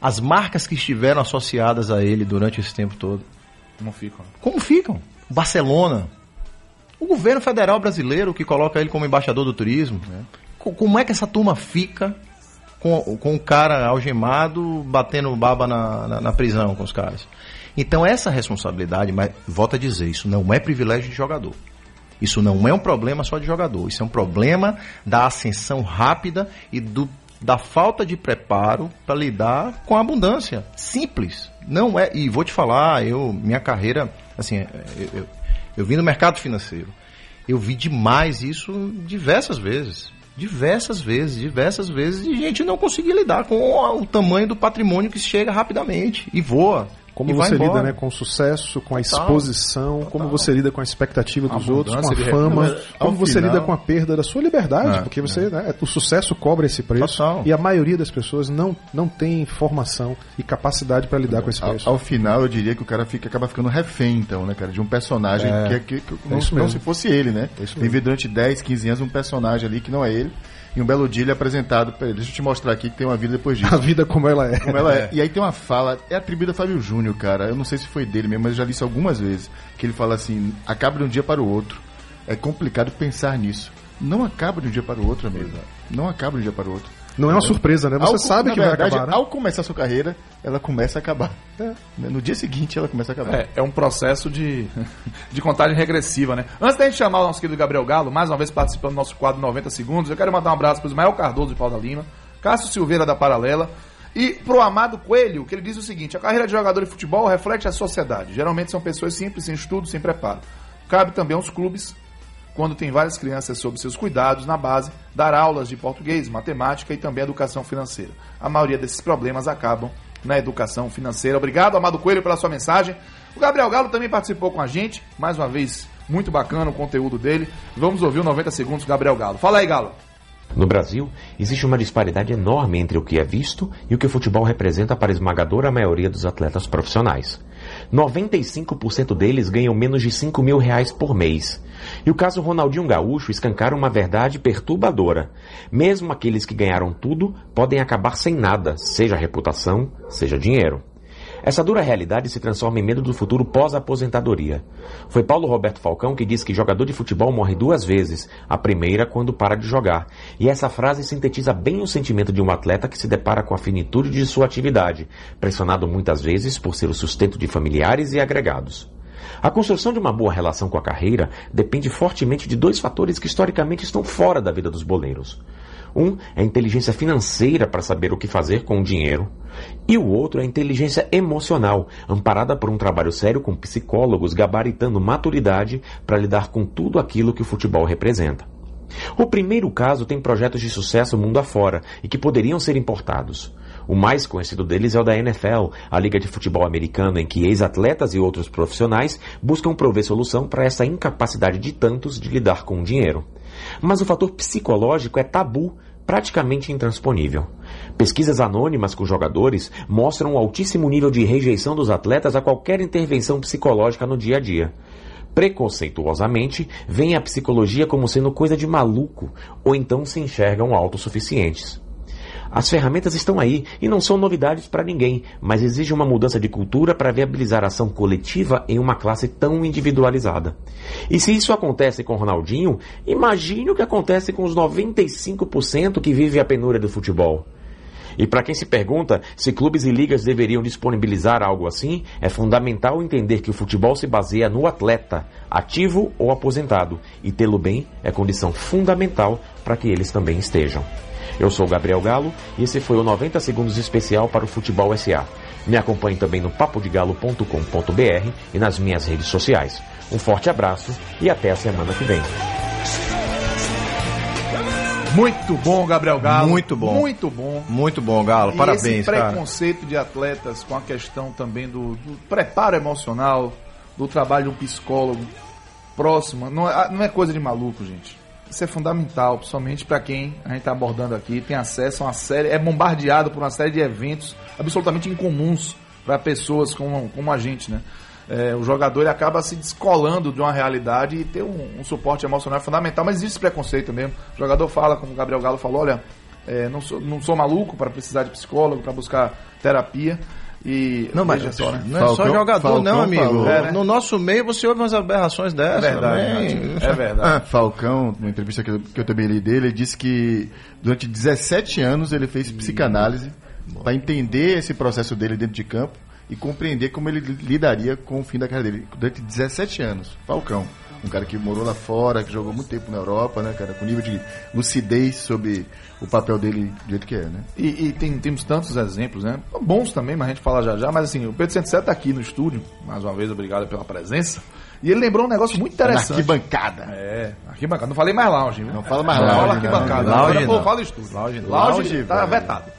As marcas que estiveram associadas a ele durante esse tempo todo. Não ficam. Como ficam? Barcelona. O governo federal brasileiro que coloca ele como embaixador do turismo. Co- Como é que essa turma fica com, com o cara algemado batendo baba na, na, na prisão com os caras? Então essa responsabilidade, mas volto a dizer, isso não é privilégio de jogador. Isso não é um problema só de jogador, isso é um problema da ascensão rápida e do, da falta de preparo para lidar com a abundância. Simples. Não é. E vou te falar, eu minha carreira, assim, eu, eu, eu vim do mercado financeiro. Eu vi demais isso diversas vezes. Diversas vezes, diversas vezes, e a gente não conseguia lidar com o tamanho do patrimônio que chega rapidamente e voa. Como e vai você lida né, com o sucesso, com a Total. exposição, como você lida com a expectativa dos outros, com a fama. Ao como você final- lida com a perda da sua liberdade, É, porque você, né, o sucesso cobra esse preço Total. e a maioria das pessoas não, não tem formação e capacidade para lidar com esse Ao, preço. ao final, eu diria que o cara fica, acaba ficando refém, então, né, cara? De um personagem É. que, é que, que não, isso não mesmo. se fosse ele, né? É isso. Viver durante 10, 15 anos um personagem ali que não é ele. E um belo dia ele é apresentado ele. Deixa eu te mostrar aqui que tem uma vida depois disso. A vida como ela é. Como ela é. E aí tem uma fala, é atribuída a Fábio Júnior, cara. Eu não sei se foi dele mesmo, mas eu já li isso algumas vezes. Que ele fala assim: acaba de um dia para o outro. É complicado pensar nisso. Não acaba de um dia para o outro, amigo. Não acaba de um dia para o outro. Não é uma surpresa, né? Você Ao- sabe que vai verdade, acabar, né? Ao começar a sua carreira, ela começa a acabar. Né? No dia seguinte, ela começa a acabar. É, é um processo de, de contagem regressiva, né? Antes da gente chamar o nosso querido Gabriel Galo, mais uma vez participando do nosso quadro 90 Segundos, eu quero mandar um abraço para o Ismael Cardoso de Pau da Lima, Cássio Silveira da Paralela e pro Amado Coelho, que ele diz o seguinte: a carreira de jogador de futebol reflete a sociedade. Geralmente são pessoas simples, sem estudo, sem preparo. Cabe também aos clubes quando tem várias crianças sob seus cuidados na base, dar aulas de português, matemática e também educação financeira. A maioria desses problemas acabam na educação financeira. Obrigado, Amado Coelho, pela sua mensagem. O Gabriel Galo também participou com a gente, mais uma vez, muito bacana o conteúdo dele. Vamos ouvir o 90 segundos do Gabriel Galo. Fala aí, Galo. No Brasil, existe uma disparidade enorme entre o que é visto e o que o futebol representa para a esmagadora maioria dos atletas profissionais. 95% deles ganham menos de 5 mil reais por mês. E o caso Ronaldinho Gaúcho escancara uma verdade perturbadora. Mesmo aqueles que ganharam tudo podem acabar sem nada, seja reputação, seja dinheiro. Essa dura realidade se transforma em medo do futuro pós-aposentadoria. Foi Paulo Roberto Falcão que disse que jogador de futebol morre duas vezes, a primeira quando para de jogar. E essa frase sintetiza bem o sentimento de um atleta que se depara com a finitude de sua atividade, pressionado muitas vezes por ser o sustento de familiares e agregados. A construção de uma boa relação com a carreira depende fortemente de dois fatores que historicamente estão fora da vida dos boleiros. Um é a inteligência financeira para saber o que fazer com o dinheiro, e o outro é a inteligência emocional, amparada por um trabalho sério com psicólogos gabaritando maturidade para lidar com tudo aquilo que o futebol representa. O primeiro caso tem projetos de sucesso mundo afora e que poderiam ser importados. O mais conhecido deles é o da NFL, a liga de futebol americano em que ex-atletas e outros profissionais buscam prover solução para essa incapacidade de tantos de lidar com o dinheiro. Mas o fator psicológico é tabu, praticamente intransponível. Pesquisas anônimas com jogadores mostram o altíssimo nível de rejeição dos atletas a qualquer intervenção psicológica no dia a dia. Preconceituosamente, veem a psicologia como sendo coisa de maluco, ou então se enxergam autossuficientes. As ferramentas estão aí e não são novidades para ninguém, mas exige uma mudança de cultura para viabilizar a ação coletiva em uma classe tão individualizada. E se isso acontece com Ronaldinho, imagine o que acontece com os 95% que vivem a penúria do futebol. E para quem se pergunta se clubes e ligas deveriam disponibilizar algo assim, é fundamental entender que o futebol se baseia no atleta, ativo ou aposentado, e tê-lo bem é condição fundamental para que eles também estejam. Eu sou o Gabriel Galo e esse foi o 90 Segundos especial para o Futebol SA. Me acompanhe também no papodegalo.com.br e nas minhas redes sociais. Um forte abraço e até a semana que vem. Muito bom, Gabriel Galo. Muito bom. Muito bom. Muito bom, Galo. E Parabéns, esse cara. preconceito de atletas com a questão também do, do preparo emocional, do trabalho de um psicólogo próximo, não é, não é coisa de maluco, gente. Isso é fundamental, principalmente para quem a gente está abordando aqui, tem acesso a uma série, é bombardeado por uma série de eventos absolutamente incomuns para pessoas como, como a gente, né? É, o jogador ele acaba se descolando de uma realidade e ter um, um suporte emocional é fundamental, mas existe preconceito mesmo. O jogador fala, como o Gabriel Galo falou, olha, é, não, sou, não sou maluco para precisar de psicólogo, para buscar terapia. E Não, mas só, né? não é só Falcão- jogador, Falcão não, amigo. falou. É, né? No nosso meio você ouve umas aberrações É dessas. verdade, também. é verdade. Ah, Falcão, numa entrevista que eu, que eu também li dele, ele disse que durante 17 anos ele fez psicanálise para entender esse processo dele dentro de campo e compreender como ele lidaria com o fim da carreira dele. Durante 17 anos. Falcão. Um cara que morou lá fora, que jogou muito tempo na Europa, né, cara, com nível de lucidez sobre o papel dele do jeito que é, né? E, e tem, temos tantos exemplos, né? Bons também, mas a gente fala já já. Mas assim, o Pedro 107 tá aqui no estúdio. Mais uma vez, obrigado pela presença. E ele lembrou um negócio muito Na interessante. arquibancada. É, arquibancada. Não falei mais lounge, viu? Não fala mais Não lounge, fala arquibancada. Lounge Agora, pô, não. fala estúdio. Lounge. Lounge, Lounge, tá velho. vetado.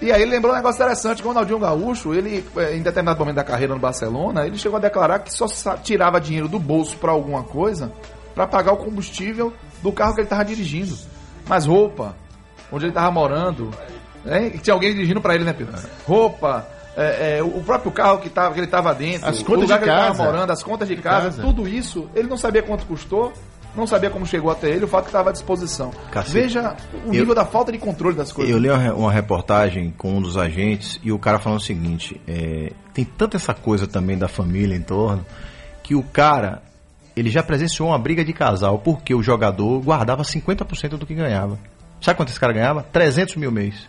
E aí ele lembrou um negócio interessante, que o Ronaldinho Gaúcho, ele, eh, em determinado momento da carreira no Barcelona, ele chegou a declarar que só tirava dinheiro do bolso pra alguma coisa pra pagar o combustível do carro que ele tava dirigindo. Mas roupa, onde ele tava morando, né? Tinha alguém dirigindo pra ele, né, Pedro? Roupa, é, é, o próprio carro que, tava, que ele tava dentro, As o contas lugar de que ele tava casa. morando, as contas de casa, casa. tudo isso, ele não sabia quanto custou, não sabia como chegou até ele, o fato que estava à disposição. Cacete. Veja o nível da falta de controle das coisas. Eu li uma, re- uma reportagem com um dos agentes e o cara falando o seguinte: é, tem tanta essa coisa também da família em torno que o cara ele já presenciou uma briga de casal porque o jogador guardava 50% do que ganhava. Sabe quanto esse cara ganhava? 300 mil mês.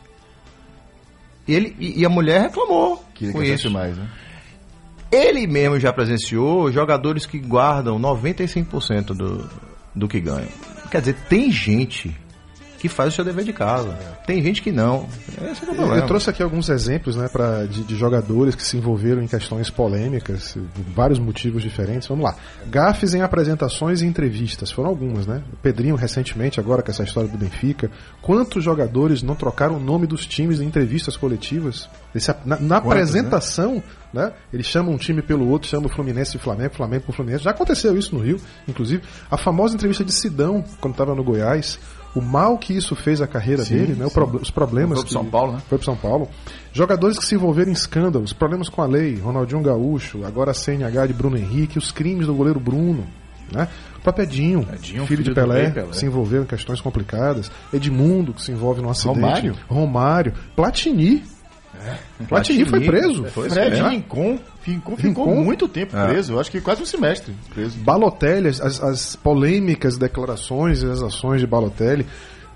E, ele, e, e a mulher reclamou Queria com que isso. isso. mais, né? Ele mesmo já presenciou jogadores que guardam 95% do, do que ganham. Quer dizer, tem gente que faz o seu dever de casa. Tem gente que não. Esse é o Eu, problema. eu trouxe aqui alguns exemplos né, pra, de, de jogadores que se envolveram em questões polêmicas, vários motivos diferentes. Vamos lá. Gafes em apresentações e entrevistas, foram algumas, né? O Pedrinho, recentemente, agora com essa história do Benfica. Quantos jogadores não trocaram o nome dos times em entrevistas coletivas? Esse- na na apresentação, né? Eles chamam um time pelo outro, chamam o Fluminense de Flamengo, Flamengo pro Fluminense. Já aconteceu isso no Rio, inclusive. A famosa entrevista de Sidão, quando estava no Goiás. O mal que isso fez à carreira Sim, dele, né? o proble- os problemas Foi pro que- São Paulo, né? foi pro São Paulo. Jogadores que se envolveram em escândalos, problemas com a lei, Ronaldinho Gaúcho, agora a CNH de Bruno Henrique, os crimes do goleiro Bruno. Né? O próprio Edinho, Edinho, filho, de filho do Pelé, rei Pelé. se envolveu em questões complicadas. Edmundo, que se envolve num acidente. Romário. Romário. Platini. Platini foi preso. Foi, Fred é. Rincon, Rincon ficou Rincon? muito tempo É. preso, eu acho que quase um semestre preso. Balotelli, as, as polêmicas declarações e as ações de Balotelli,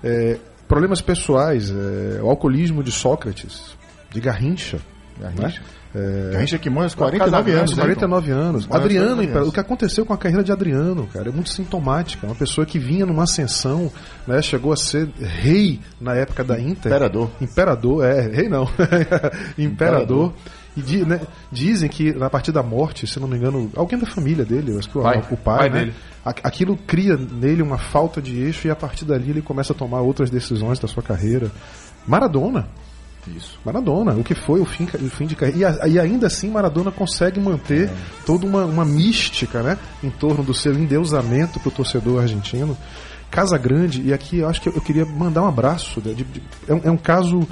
é, problemas pessoais, é, o alcoolismo de Sócrates, de Garrincha. Garrincha. Né? É, Garrincha que morre aos 49 anos, né? 49 anos. Morre aos Adriano, 49 Impera- anos. o que aconteceu com a carreira de Adriano, cara, é muito sintomática. Uma pessoa que vinha numa ascensão, né, chegou a ser rei na época da Inter. Imperador. Imperador, é, rei não. Imperador. E di- né, dizem que na partir da morte, se não me engano, alguém da família dele, eu acho que o, Pai. o pai, Pai né, dele. a- aquilo cria nele uma falta de eixo e a partir dali ele começa a tomar outras decisões da sua carreira. Maradona. Isso. Maradona, o que foi o fim, o fim de carreira. E, e ainda assim Maradona consegue manter toda uma, uma mística né, em torno do seu endeusamento para o torcedor argentino. Casa Grande, e aqui eu acho que eu, eu queria mandar um abraço. de- de- de- é, um, é um caso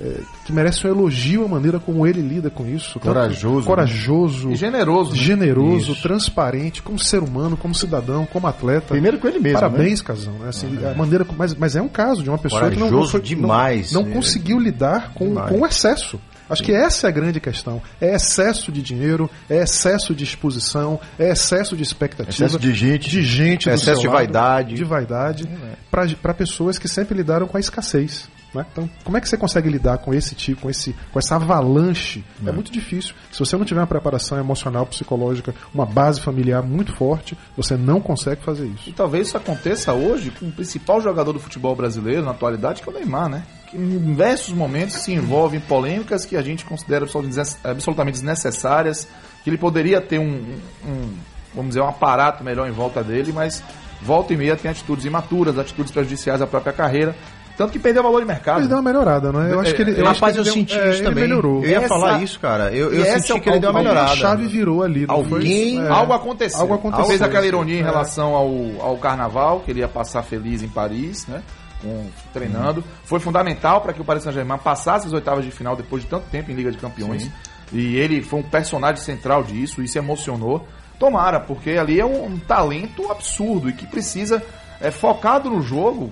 é, que merece um elogio a maneira como ele lida com isso. Corajoso, né? Corajoso. E generoso. né? Generoso, Isso. transparente, como ser humano, como cidadão, como atleta. Primeiro com ele mesmo, Parabéns, Casão. Né? Assim, a maneira, mas, mas é um caso de uma pessoa que não, Corajoso foi- demais, não, não né? conseguiu lidar com, Demais. com o excesso. Acho que essa é a grande questão. É excesso de dinheiro, é excesso de exposição, é excesso de expectativa. Excesso de gente. De gente do Excesso de lado, vaidade. De vaidade. Para pessoas que sempre lidaram com a escassez. Né? Então, como é que você consegue lidar com esse tipo, com, esse, com essa avalanche? É. muito difícil. Se você não tiver uma preparação emocional, psicológica, uma base familiar muito forte, você não consegue fazer isso. E talvez isso aconteça hoje com o principal jogador do futebol brasileiro na atualidade, que é o Neymar, né? Que em diversos momentos se envolve em polêmicas que a gente considera absolutamente desnecessárias, que ele poderia ter um, um- vamos dizer, um aparato melhor em volta dele, mas volta e meia tem atitudes imaturas, atitudes prejudiciais à própria carreira, tanto que perdeu valor de mercado. Ele deu uma melhorada, não é? Eu acho que ele. Eu acho Rapaz, que eu ele deu- senti é, isso ele também. melhorou. Eu ia Essa- falar isso, cara. Eu, eu senti é que ele deu uma melhorada. A chave virou ali. não foi? Alguém- É. Algo aconteceu. Algo aconteceu. Fez aquela ironia em É. relação ao, ao carnaval, que ele ia passar feliz em Paris, né? Com- treinando. Foi fundamental para que o Paris Saint-Germain passasse as oitavas de final depois de tanto tempo em Liga de Campeões. E ele foi um personagem central disso, isso emocionou. Tomara, porque ali é um, um talento absurdo e que precisa, é, focado no jogo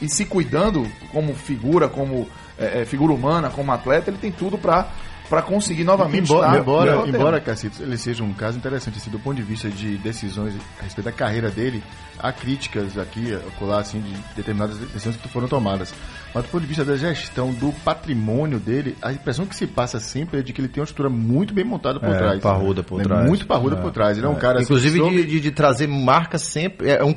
e se cuidando como figura, como é, é, figura humana, como atleta, ele tem tudo para para conseguir novamente Embora, estar embora, embora Cacito, ele seja um caso interessante, assim, do ponto de vista de decisões a respeito da carreira dele, há críticas aqui, acolá, assim, de determinadas decisões que foram tomadas. Mas do ponto de vista da gestão do patrimônio dele, a impressão que se passa sempre é de que ele tem uma estrutura muito bem montada por É, trás. parruda por Né? trás. Muito parruda por trás. Ele é um cara assim, Inclusive soube- de, de- de trazer marcas sempre. É um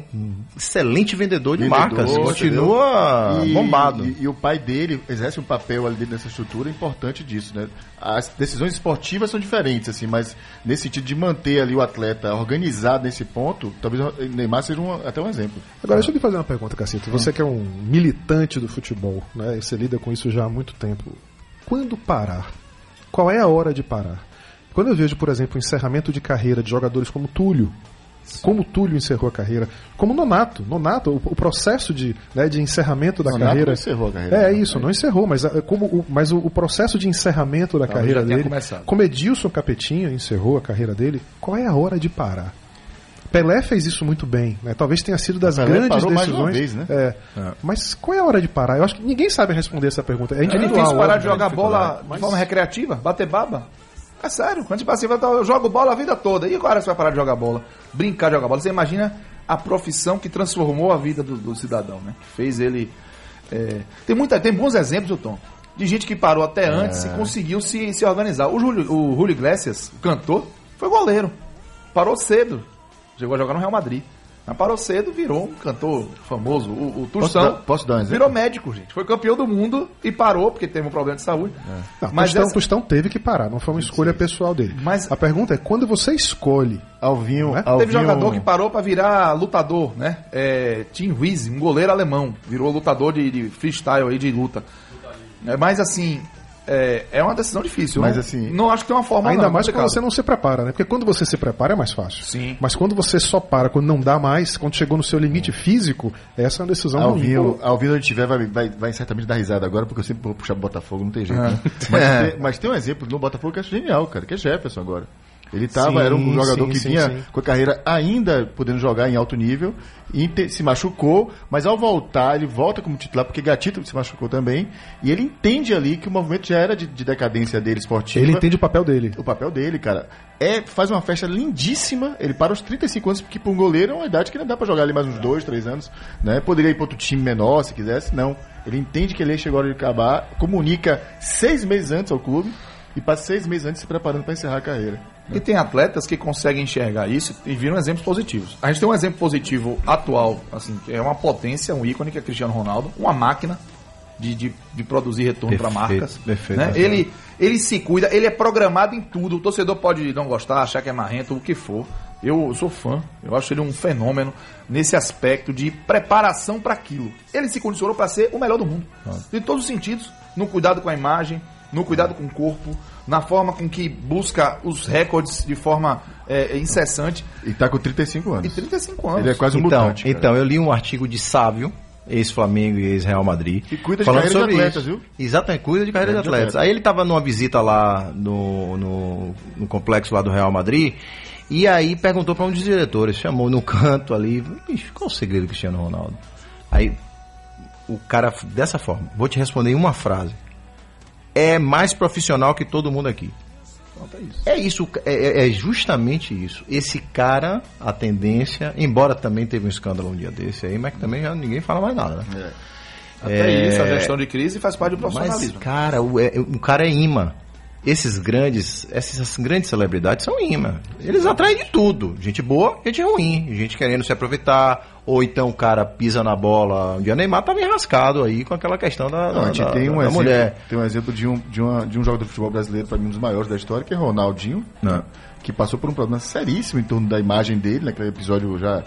excelente vendedor de Vendedor, marcas. Continua E- bombado. E, e o pai dele exerce um papel ali dentro dessa estrutura importante disso, né? As decisões esportivas são diferentes, assim, mas nesse sentido de manter ali o atleta organizado nesse ponto, talvez o Neymar seja um- até um exemplo. Agora, deixa eu lhe fazer uma pergunta, Cacito. Você que é um militante do futebol, né? e Você lida com isso já há muito tempo. Quando parar? Qual é a hora de parar? Quando eu vejo, por exemplo, o encerramento de carreira de jogadores como Túlio, como o Túlio encerrou a carreira, como Nonato, Nonato, o, o processo de, né, de encerramento da Nonato carreira. não encerrou a carreira, É né? isso, não encerrou, mas, ah, como o, mas o, o processo de encerramento da carreira dele, começado. como Edilson Capetinha encerrou a carreira dele, qual é a hora de parar? Pelé fez isso muito bem, né? Talvez tenha sido das Pelé grandes parou mais de uma decisões. vez, né? É. Mas qual é a hora de parar? Eu acho que ninguém sabe responder essa pergunta. É É difícil parar de jogar bola de forma recreativa, bater baba. É sério, quando tipo assim, vai- eu jogo bola a vida toda. E agora você vai parar de jogar bola? Brincar de jogar bola. Você imagina a profissão que transformou a vida do, do cidadão, né? Que fez ele. é, Tem, muita, tem bons exemplos, o Tom, de gente que parou até antes e conseguiu se, se organizar. O Júlio, o Julio Iglesias, o cantor, foi goleiro. Parou cedo. Chegou a jogar no Real Madrid. Mas parou cedo, virou um cantor famoso. O, o Posso dar, posso dar um exemplo? virou médico, gente. Foi campeão do mundo e parou porque teve um problema de saúde. Não, Mas Tostão, essa- Tostão teve que parar, não foi uma escolha pessoal dele. Mas- a pergunta é quando você escolhe. Alvinho, Né? Alvinho Teve jogador que parou pra virar lutador, né? É, Tim Ruiz, um goleiro alemão, virou lutador de, de freestyle aí, de luta. É, mas assim, é, é uma decisão difícil. Mas, não, assim, não acho que tem uma forma Ainda não, mais complicado. quando você não se prepara, né? Porque quando você se prepara é mais fácil. Sim. Mas quando você só para, quando não dá mais, quando chegou no seu limite físico, essa é uma decisão Alvinho, ruim. Alvinho onde tiver vai, vai, vai certamente dar risada agora, porque eu sempre vou puxar Botafogo, não tem jeito, É. né? Mas, tem, mas tem um exemplo no Botafogo que eu acho genial, cara, que é Jefferson agora. Ele tava, Sim, era um jogador sim, que sim, vinha com a carreira ainda podendo jogar em alto nível, e te- se machucou, mas ao voltar, ele volta como titular, porque Gatito se machucou também, e ele entende ali que o movimento já era de, de decadência dele esportiva. Ele entende o papel dele. O papel dele, cara, é faz uma festa lindíssima. Ele para os 35 anos, porque para um goleiro é uma idade que não dá para jogar ali mais uns dois, três anos, né? Poderia ir para outro time menor se quisesse, não. Ele entende que ele chegou a hora de acabar, comunica seis meses antes ao clube e passa seis meses antes se preparando para encerrar a carreira. E tem atletas que conseguem enxergar isso e viram exemplos positivos. A gente tem um exemplo positivo atual, assim, que é uma potência, um ícone, que é Cristiano Ronaldo, uma máquina de, de, de produzir retorno para marcas. perfeito, né? Ele, ele se cuida, ele é programado em tudo. O torcedor pode não gostar, achar que é marrento, o que for. Eu sou fã, eu acho ele um fenômeno nesse aspecto de preparação para aquilo. Ele se condicionou para ser o melhor do mundo. De todos os sentidos. No cuidado com a imagem, no cuidado com o corpo, na forma com que busca os recordes de forma é, incessante. E tá com 35 E anos. 35 anos. Ele é quase um Então, mutante. cara. então, eu li um artigo de Sávio, ex-Flamengo e ex-Real Madrid. Que cuida de falando carreira de sobre atletas, isso. viu? Exatamente, cuida de carreira de Carreira de atletas. atleta. Aí ele estava numa visita lá no, no, no complexo lá do Real Madrid. E aí perguntou para um dos diretores, chamou no canto ali, "Ixi, qual o segredo do Cristiano Ronaldo? Aí o cara, dessa forma, vou te responder em uma frase. É mais profissional que todo mundo aqui. É isso, é, é- é justamente isso. Esse cara, a tendência, embora também teve um escândalo um dia desse aí, mas que também já ninguém fala mais nada, né? Até isso, a gestão de crise faz parte do Mas, profissionalismo. cara, o, é- o cara é imã. Esses grandes, essas grandes celebridades são imã. Eles atraem de tudo. Gente boa, gente ruim, gente querendo se aproveitar. Ou então o cara pisa na bola. Um dia Neymar tava enrascado aí com aquela questão da, Não, a da, gente da- tem um, da exemplo, mulher. tem um exemplo de um, de, uma, de um jogador de futebol brasileiro, para mim, um dos maiores da história, que é Ronaldinho, né, que passou por um problema seríssimo em torno da imagem dele, naquele episódio já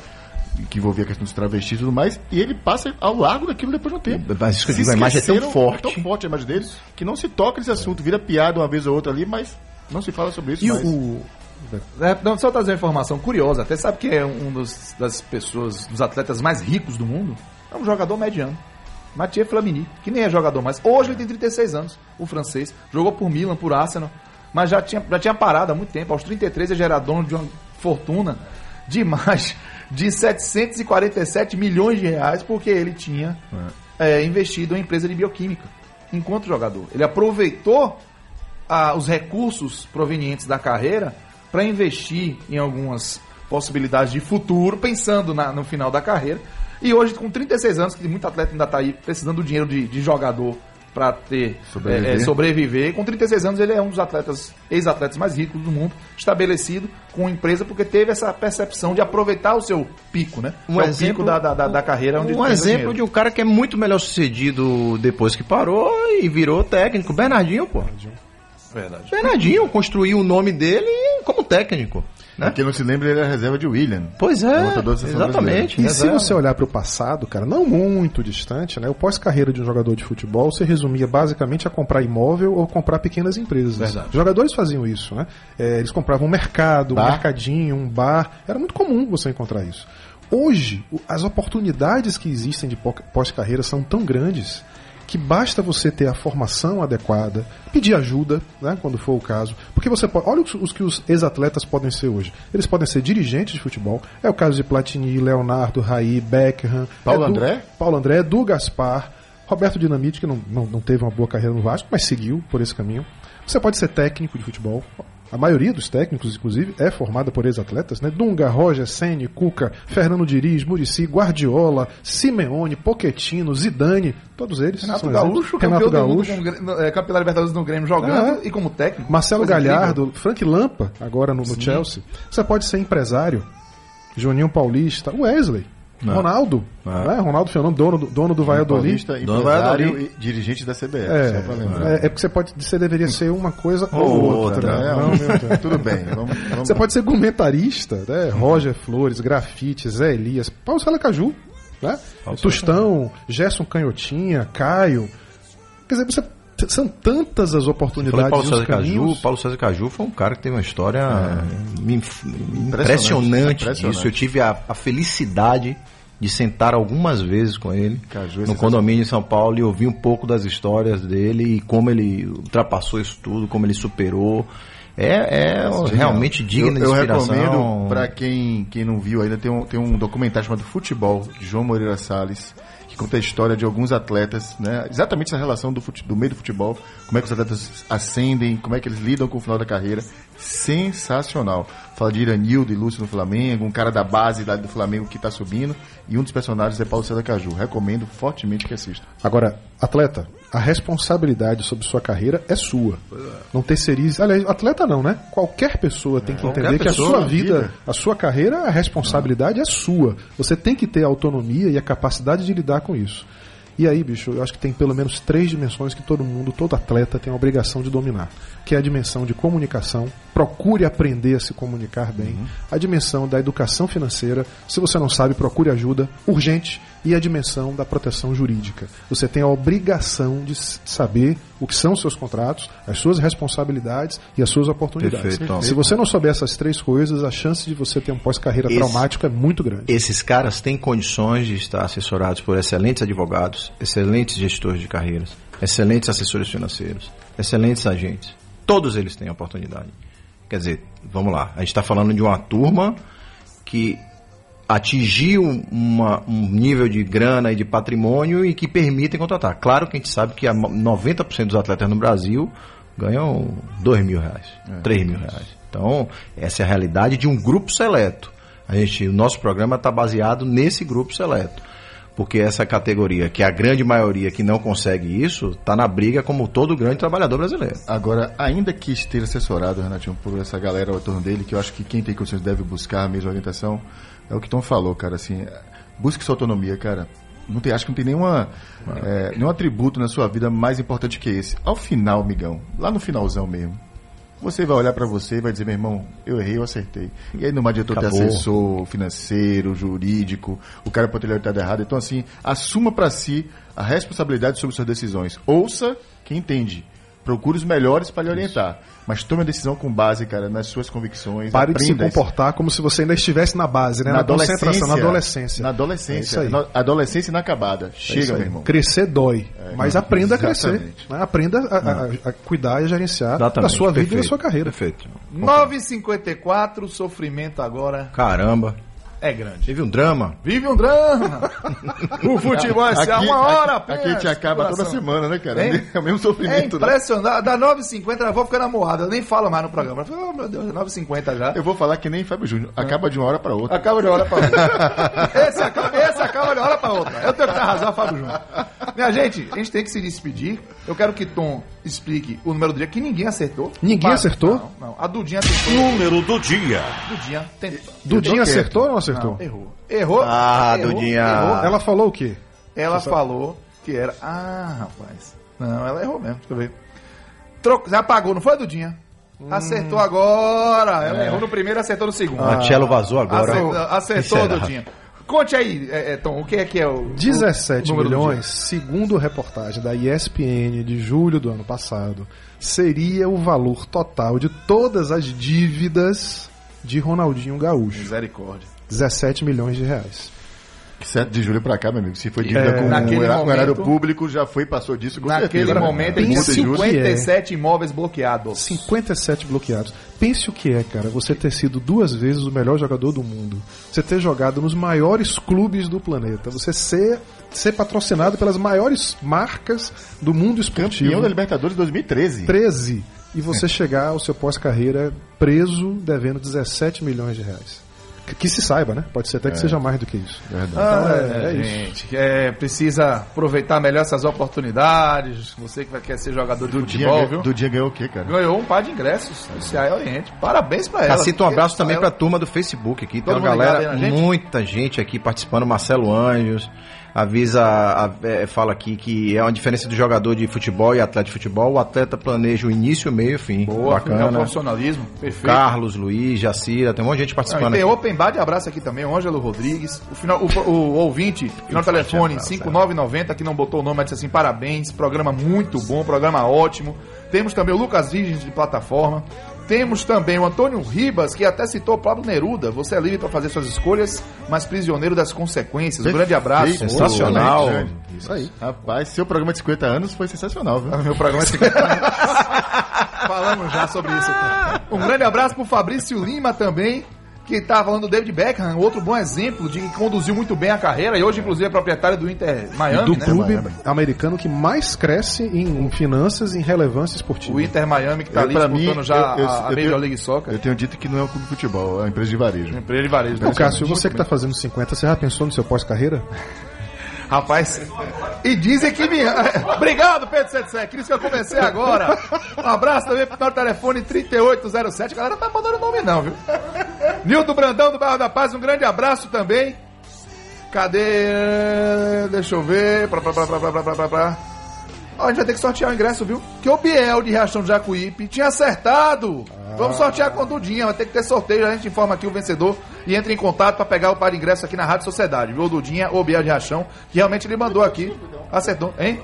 que envolvia a questão dos travestis e tudo mais, e ele passa ao largo daquilo depois de um tempo. Mas isso que digo, a imagem é tão forte. tão forte a imagem dele, que não se toca nesse assunto, vira piada uma vez ou outra ali, mas não se fala sobre isso E mais. o. É, não, só trazer uma informação curiosa, até sabe que é um dos, das pessoas, dos atletas mais ricos do mundo? É um jogador mediano. Mathieu Flamini, que nem é jogador mais. Hoje ele tem 36 anos, o francês. Jogou por Milan, por Arsenal, mas já tinha, já tinha parado há muito tempo. Aos 33 ele já era dono de uma fortuna de mais de 747 milhões de reais, porque ele tinha é, investido em empresa de bioquímica enquanto jogador. Ele aproveitou ah, os recursos provenientes da carreira para investir em algumas possibilidades de futuro, pensando na- no final da carreira. E hoje, com 36 anos, que muito atleta ainda está aí precisando do dinheiro de, de jogador para ter Sobreviver. é, é, sobreviver. Com 36 anos, ele é um dos atletas, ex-atletas mais ricos do mundo, estabelecido com a empresa, porque teve essa percepção de aproveitar o seu pico, né? Um é o exemplo- pico da, da, da, carreira onde Um o exemplo de um cara que é muito melhor sucedido depois que parou e virou técnico. Bernardinho, pô. Verdade. Bernardinho construiu o nome dele como técnico. Né? Quem não se lembra, ele era reserva de William. Pois É exatamente. E se você olhar para o passado, cara, não muito distante, né? O pós-carreira de um jogador de futebol se resumia basicamente a comprar imóvel ou comprar pequenas empresas. Verdade. Os jogadores faziam isso, né? É, eles compravam um mercado, um Bar. mercadinho, um bar. Era muito comum você encontrar isso. Hoje, as oportunidades que existem de pó- pós-carreira são tão grandes que basta você ter a formação adequada, pedir ajuda, né, quando for o caso. Porque você pode. Olha os, os que os ex-atletas podem ser hoje. Eles podem ser dirigentes de futebol. É o caso de Platini, Leonardo, Raí, Beckham. Paulo Edu- André? Paulo André, Edu Gaspar, Roberto Dinamite, que não, não, não teve uma boa carreira no Vasco, mas seguiu por esse caminho. Você pode ser técnico de futebol. A maioria dos técnicos, inclusive, é formada por ex-atletas, né? Dunga, Roger, Sene, Cuca, Fernando Diniz, Murici, Guardiola, Simeone, Pochettino, Zidane, todos eles Renato são Gaúcho, Renato Gaúcho, com é, campeão da Libertadores no Grêmio jogando É. e como técnico. Marcelo Coisa incrível. Galhardo, Frank Lampa, agora no, no Chelsea. Você pode ser empresário. Juninho Paulista, Wesley, Ronaldo, né? Ronaldo Fenômeno, dono do, dono do Valladolid. Dono empresário Valladolid. e dirigente da CBF, É, só pra lembrar. é, é porque você pode, você deveria ser uma coisa ou, Ou outra. outra, né? Não, meu Deus. Tudo bem, vamos, vamos Você pode ser comentarista, né? Roger Flores, Grafite, Zé Elias, Paulo César Caju, né? Tostão, Gerson Canhotinha, Caio. Quer dizer, você, são tantas as oportunidades Paulo César Caju. Paulo César Caju foi um cara que teve uma história É. inf- impressionante, Impressionante. disso. Eu tive a, a felicidade de sentar algumas vezes com ele Caju é no sensacional. condomínio em São Paulo e ouvir um pouco das histórias dele e como ele ultrapassou isso tudo, como ele superou. É, é realmente digno eu, eu de inspiração. recomendo pra quem, quem não viu ainda tem um, tem um documentário chamado Futebol de João Moreira Salles que conta a história de alguns atletas, né? Exatamente essa relação do, fute, do meio do futebol, como é que os atletas ascendem, como é que eles lidam com o final da carreira. Sensacional. Fala de Iranildo e Lúcio no Flamengo, um cara da base lá do Flamengo que tá subindo, e um dos personagens é Paulo César Caju. Recomendo fortemente que assista. Agora, atleta, a responsabilidade sobre sua carreira é sua. Não terceirize. Aliás, atleta não, né? Qualquer pessoa tem que qualquer entender que a sua vida, vida. a sua carreira, a responsabilidade é sua. Você tem que ter a autonomia e a capacidade de lidar com isso. E aí, bicho, eu acho que tem pelo menos três dimensões que todo mundo, todo atleta tem a obrigação de dominar. Que é a dimensão de comunicação, procure aprender a se comunicar bem. A dimensão da educação financeira, se você não sabe, procure ajuda, urgente. E a dimensão da proteção jurídica. Você tem a obrigação de saber o que são os seus contratos, as suas responsabilidades e as suas oportunidades. Perfeito. Se você não souber essas três coisas, a chance de você ter um pós-carreira traumático é muito grande. Esses caras têm condições de estar assessorados por excelentes advogados, excelentes gestores de carreiras, excelentes assessores financeiros, excelentes agentes. Todos eles têm oportunidade. Quer dizer, vamos lá, a gente está falando de uma turma que atingiu uma- um nível de grana e de patrimônio e que permitem contratar. Claro que a gente sabe que a mo- 90% dos atletas no Brasil ganham 2 mil reais, 3 mil reais. Então, essa é a realidade de um grupo seleto. A gente, o nosso programa está baseado nesse grupo seleto. Porque essa categoria, que é a grande maioria que não consegue isso, está na briga como todo grande trabalhador brasileiro. Agora, ainda que esteja assessorado, Renatinho, por essa galera ao torno dele, que eu acho que quem tem condições deve buscar a mesma orientação, é o que Tom falou, cara, assim, busque sua autonomia, cara. Não tem, acho que não tem nenhuma, é, nenhum atributo na sua vida mais importante que esse. Ao final, migão, lá no finalzão mesmo, você vai olhar pra você e vai dizer, meu irmão, eu errei, eu acertei. E aí não adiantou ter Acabou. assessor financeiro, jurídico, o cara pode ter orientado errado. Então, assim, assuma pra si a responsabilidade sobre suas decisões. Ouça quem entende. Procure os melhores para lhe orientar. Mas tome a decisão com base, cara, nas suas convicções. Pare de se isso. comportar como se você ainda estivesse na base, né? Na, concentração, na adolescência. Na É adolescência. isso aí. Na adolescência inacabada. É isso Chega, aí. meu irmão. Crescer dói. mas aprenda a crescer. exatamente. né? Aprenda a, a- a cuidar e a gerenciar da Exatamente, sua vida e da perfeito, sua carreira. Perfeito. 9h54, sofrimento agora. Caramba. É grande. Teve um drama. Vive um drama. o futebol é Aqui, uma hora aqui, apenas. aqui a gente acaba toda semana, né, cara? Hein? É o mesmo É sofrimento, né? impressionante. Da 9h50 eu vou ficando amoada. Eu nem falo mais no programa. Eu falo, oh, meu Deus, é 9h50 já. Eu vou falar que nem Fábio Júnior. Acaba de uma hora pra outra. Acaba de uma hora pra outra. esse, acaba, esse acaba de uma hora pra outra. Eu tenho que razão, Fábio Júnior. Minha gente, a gente tem que se despedir. Eu quero que Tom explique o número do dia, que ninguém acertou. Ninguém Para- acertou? Não, não. A Dudinha tentou. Número do dia. Dudinha tentou. Dudinha acertou ou não acertou? Não, errou. Errou. Ah, errou, Dudinha. Errou. Ela falou o quê? Ela falou que era. Ah, rapaz. Não, ela errou mesmo. Deixa eu ver. Troco... Já apagou, não foi, Dudinha? Hum. Acertou agora. Ela É. errou no primeiro acertou no segundo. A Cello vazou agora. Acertou, acertou? Dudinha. Conte aí, é, é, Tom, o que é que é o. 17 o milhões, segundo reportagem da ESPN de julho do ano passado, seria o valor total de todas as dívidas de Ronaldinho? Gaúcho. Misericórdia. 17 milhões de reais. 7 de julho pra cá, meu amigo. Se foi dívida É, com naquele o horário, momento- público, já foi, passou disso com Naquele certeza. momento, Tem tem Pense muito o que é. 57 imóveis bloqueados. 57 bloqueados. Pense o que é, cara, você ter sido duas vezes o melhor jogador do mundo. Você ter jogado nos maiores clubes do planeta. Você ser, ser patrocinado pelas maiores marcas do mundo esportivo. Campeão da Libertadores 2013. 13 e você chegar ao seu pós-carreira preso devendo 17 milhões de reais. Que, que se saiba, né? Pode ser até que seja mais do que isso. Verdade. Ah, é- é isso. gente, é, precisa aproveitar melhor essas oportunidades. Você que vai quer ser jogador de do, dia, futebol, ganhou- viu? do dia ganhou o quê, cara? Ganhou um par de ingressos do CA Oriente. Parabéns pra ela. Cacito, um abraço também ela- pra turma do Facebook aqui. Tem Todo uma mundo ligado galera, aí muita gente aqui participando. Marcelo Anjos avisa, a- é, fala aqui que é uma diferença do jogador de futebol e atleta de futebol. O atleta planeja o início, meio e fim. Boa, é Bacana. profissionalismo. Perfeito. Carlos, Luiz, Jacira, tem um monte de gente participando tem aqui. Open Bar de abraço aqui também, o Ângelo Rodrigues. O, final, o, o ouvinte, final do telefone abraço, 5990, que não botou o nome, mas disse assim: parabéns, programa muito bom, programa ótimo. Temos também o Lucas Virgens de plataforma. Temos também o Antônio Ribas, que até citou o Pablo Neruda. Você é livre para fazer suas escolhas, mas prisioneiro das consequências. Um grande abraço. Sensacional. Isso aí. Rapaz, seu programa de 50 anos foi sensacional, viu? Meu programa é 50 anos. Falamos já sobre isso. Um grande abraço pro Fabrício Lima também, que tá falando do David Beckham, outro bom exemplo de que conduziu muito bem a carreira e hoje, inclusive, é proprietário do Inter Miami, do né? clube Miami. americano que mais cresce em, em finanças e em relevância esportiva. O Inter Miami, que tá Eu, ali disputando mim, já eu- eu- a, a eu Major tenho- League Soccer. Eu tenho dito que não é um clube de futebol, é uma empresa de varejo. Empresa de varejo. Cássio, você que tá fazendo 50, você já pensou no seu pós-carreira? Rapaz, e dizem que me. Obrigado, Pedro 77. isso que eu comecei agora. Um abraço também pro telefone 3807. A galera tá mandando nome, não, viu? Nildo Brandão do Bairro da Paz, um grande abraço também. Cadê? Deixa eu ver. Pra, pra, pra, pra, pra, pra, pra, pra. Ó, a gente vai ter que sortear o ingresso, viu? Que o Biel de Reação de Jacuípe tinha acertado. Ah. Vamos sortear com Dudinha, vai ter que ter sorteio. A gente informa aqui o vencedor e entra em contato para pegar o par de ingresso aqui na Rádio Sociedade, viu? Dudinha ou Biel de Riachão, que realmente ele mandou aqui. Acertou, hein?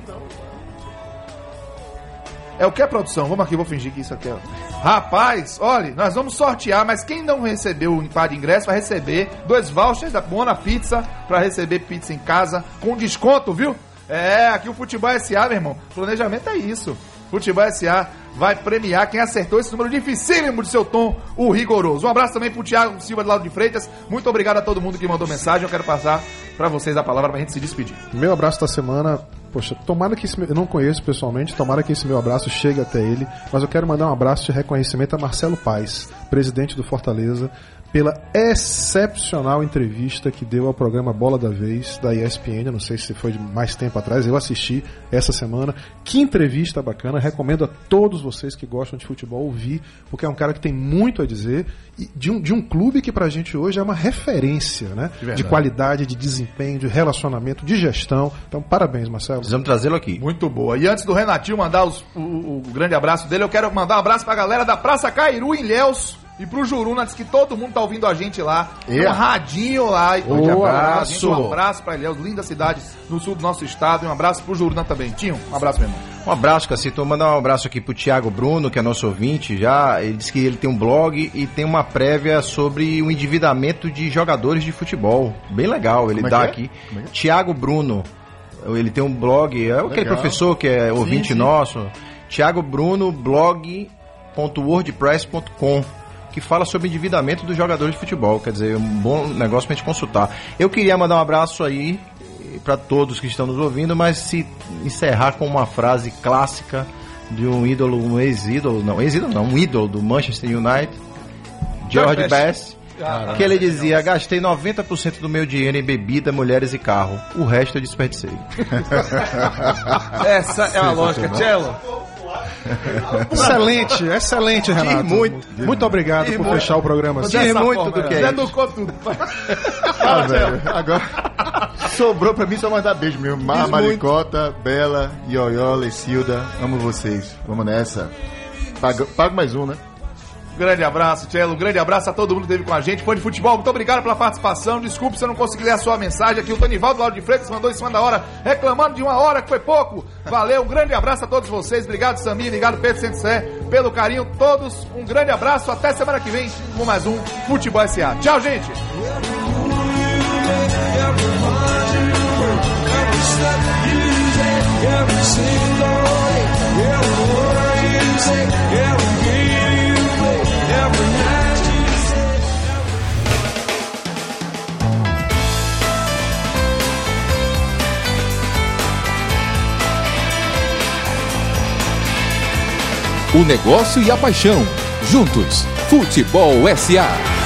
É o que é produção? Vamos aqui, vou fingir que isso aqui é. Rapaz, olha, nós vamos sortear, mas quem não recebeu o par de ingresso vai receber dois vouchers da Bona Pizza para receber pizza em casa com desconto, viu? É, aqui o Futebol SA, meu irmão. Planejamento é isso. Futebol SA vai premiar quem acertou esse número dificílimo de seu tom, o rigoroso. Um abraço também pro Thiago Silva de Lauro de Freitas. Muito obrigado a todo mundo que mandou mensagem. Eu quero passar para vocês a palavra pra gente se despedir. Meu abraço da semana, poxa, tomara que esse meu, eu não conheço pessoalmente, tomara que esse meu abraço chegue até ele, mas eu quero mandar um abraço de reconhecimento a Marcelo Paes, presidente do Fortaleza, pela excepcional entrevista que deu ao programa Bola da Vez da ESPN, eu não sei se foi de mais tempo atrás, eu assisti essa semana. Que entrevista bacana, recomendo a todos vocês que gostam de futebol ouvir, porque é um cara que tem muito a dizer e de um, de um clube que pra gente hoje é uma referência, né? De, qualidade, de desempenho, de relacionamento, de gestão. Então, parabéns, Marcelo. Precisamos trazê-lo aqui. Muito boa. E antes do Renatinho mandar os- o, o- o grande abraço dele, eu quero mandar um abraço pra galera da Praça Cairu em Ilhéus. E pro Juruna, diz que todo mundo tá ouvindo a gente lá. Tem Um radinho lá. E Ô, abraço. Um abraço pra Ilhéus, linda cidade no sul do nosso estado. E um abraço pro Juruna também. Tinho, um abraço, meu irmão. Um abraço, Cacito. Mandar um abraço aqui pro Thiago Bruno, que é nosso ouvinte já. Ele disse que ele tem um blog e tem uma prévia sobre o endividamento de jogadores de futebol. Bem legal, ele Como é dá é? aqui. É é? Thiago Bruno. Ele tem um blog, é aquele Legal. professor que é ouvinte sim. nosso. Thiago Bruno, blog.wordpress.com. que fala sobre endividamento dos jogadores de futebol. Quer dizer, um bom negócio pra gente consultar. Eu queria mandar um abraço aí para todos que estão nos ouvindo, mas se encerrar com uma frase clássica de um ídolo, um ex-ídolo, não, ex-ídolo não, um ídolo do Manchester United, George Best, que ele dizia: gastei 90% do meu dinheiro em bebida, mulheres e carro. O resto eu desperdicei. Essa é a lógica, Cello. Excelente, excelente, Renato. muito, muito obrigado por muito. fechar o programa assim. Diz Dessa muito forma, do que é educou tudo. Ah, velho, agora sobrou pra mim só mandar beijo mesmo. Mar, Maricota, Bela, Ioió, Lecilda, amo vocês. Vamos nessa. Pago, pago mais um, né? Grande abraço, Tchelo. Um grande abraço a todo mundo que esteve com a gente. Fã de futebol, muito obrigado pela participação. Desculpe se eu não consegui ler a sua mensagem aqui. O Tonivaldo Lauro de Freitas mandou em cima da hora, reclamando de uma hora que foi pouco. Valeu, um grande abraço a todos vocês. Obrigado, Samir. Obrigado, Pedro Sensé, pelo carinho. Todos, um grande abraço. Até semana que vem com mais um Futebol SA. Tchau, gente. O negócio e a paixão. Juntos. Futebol SA.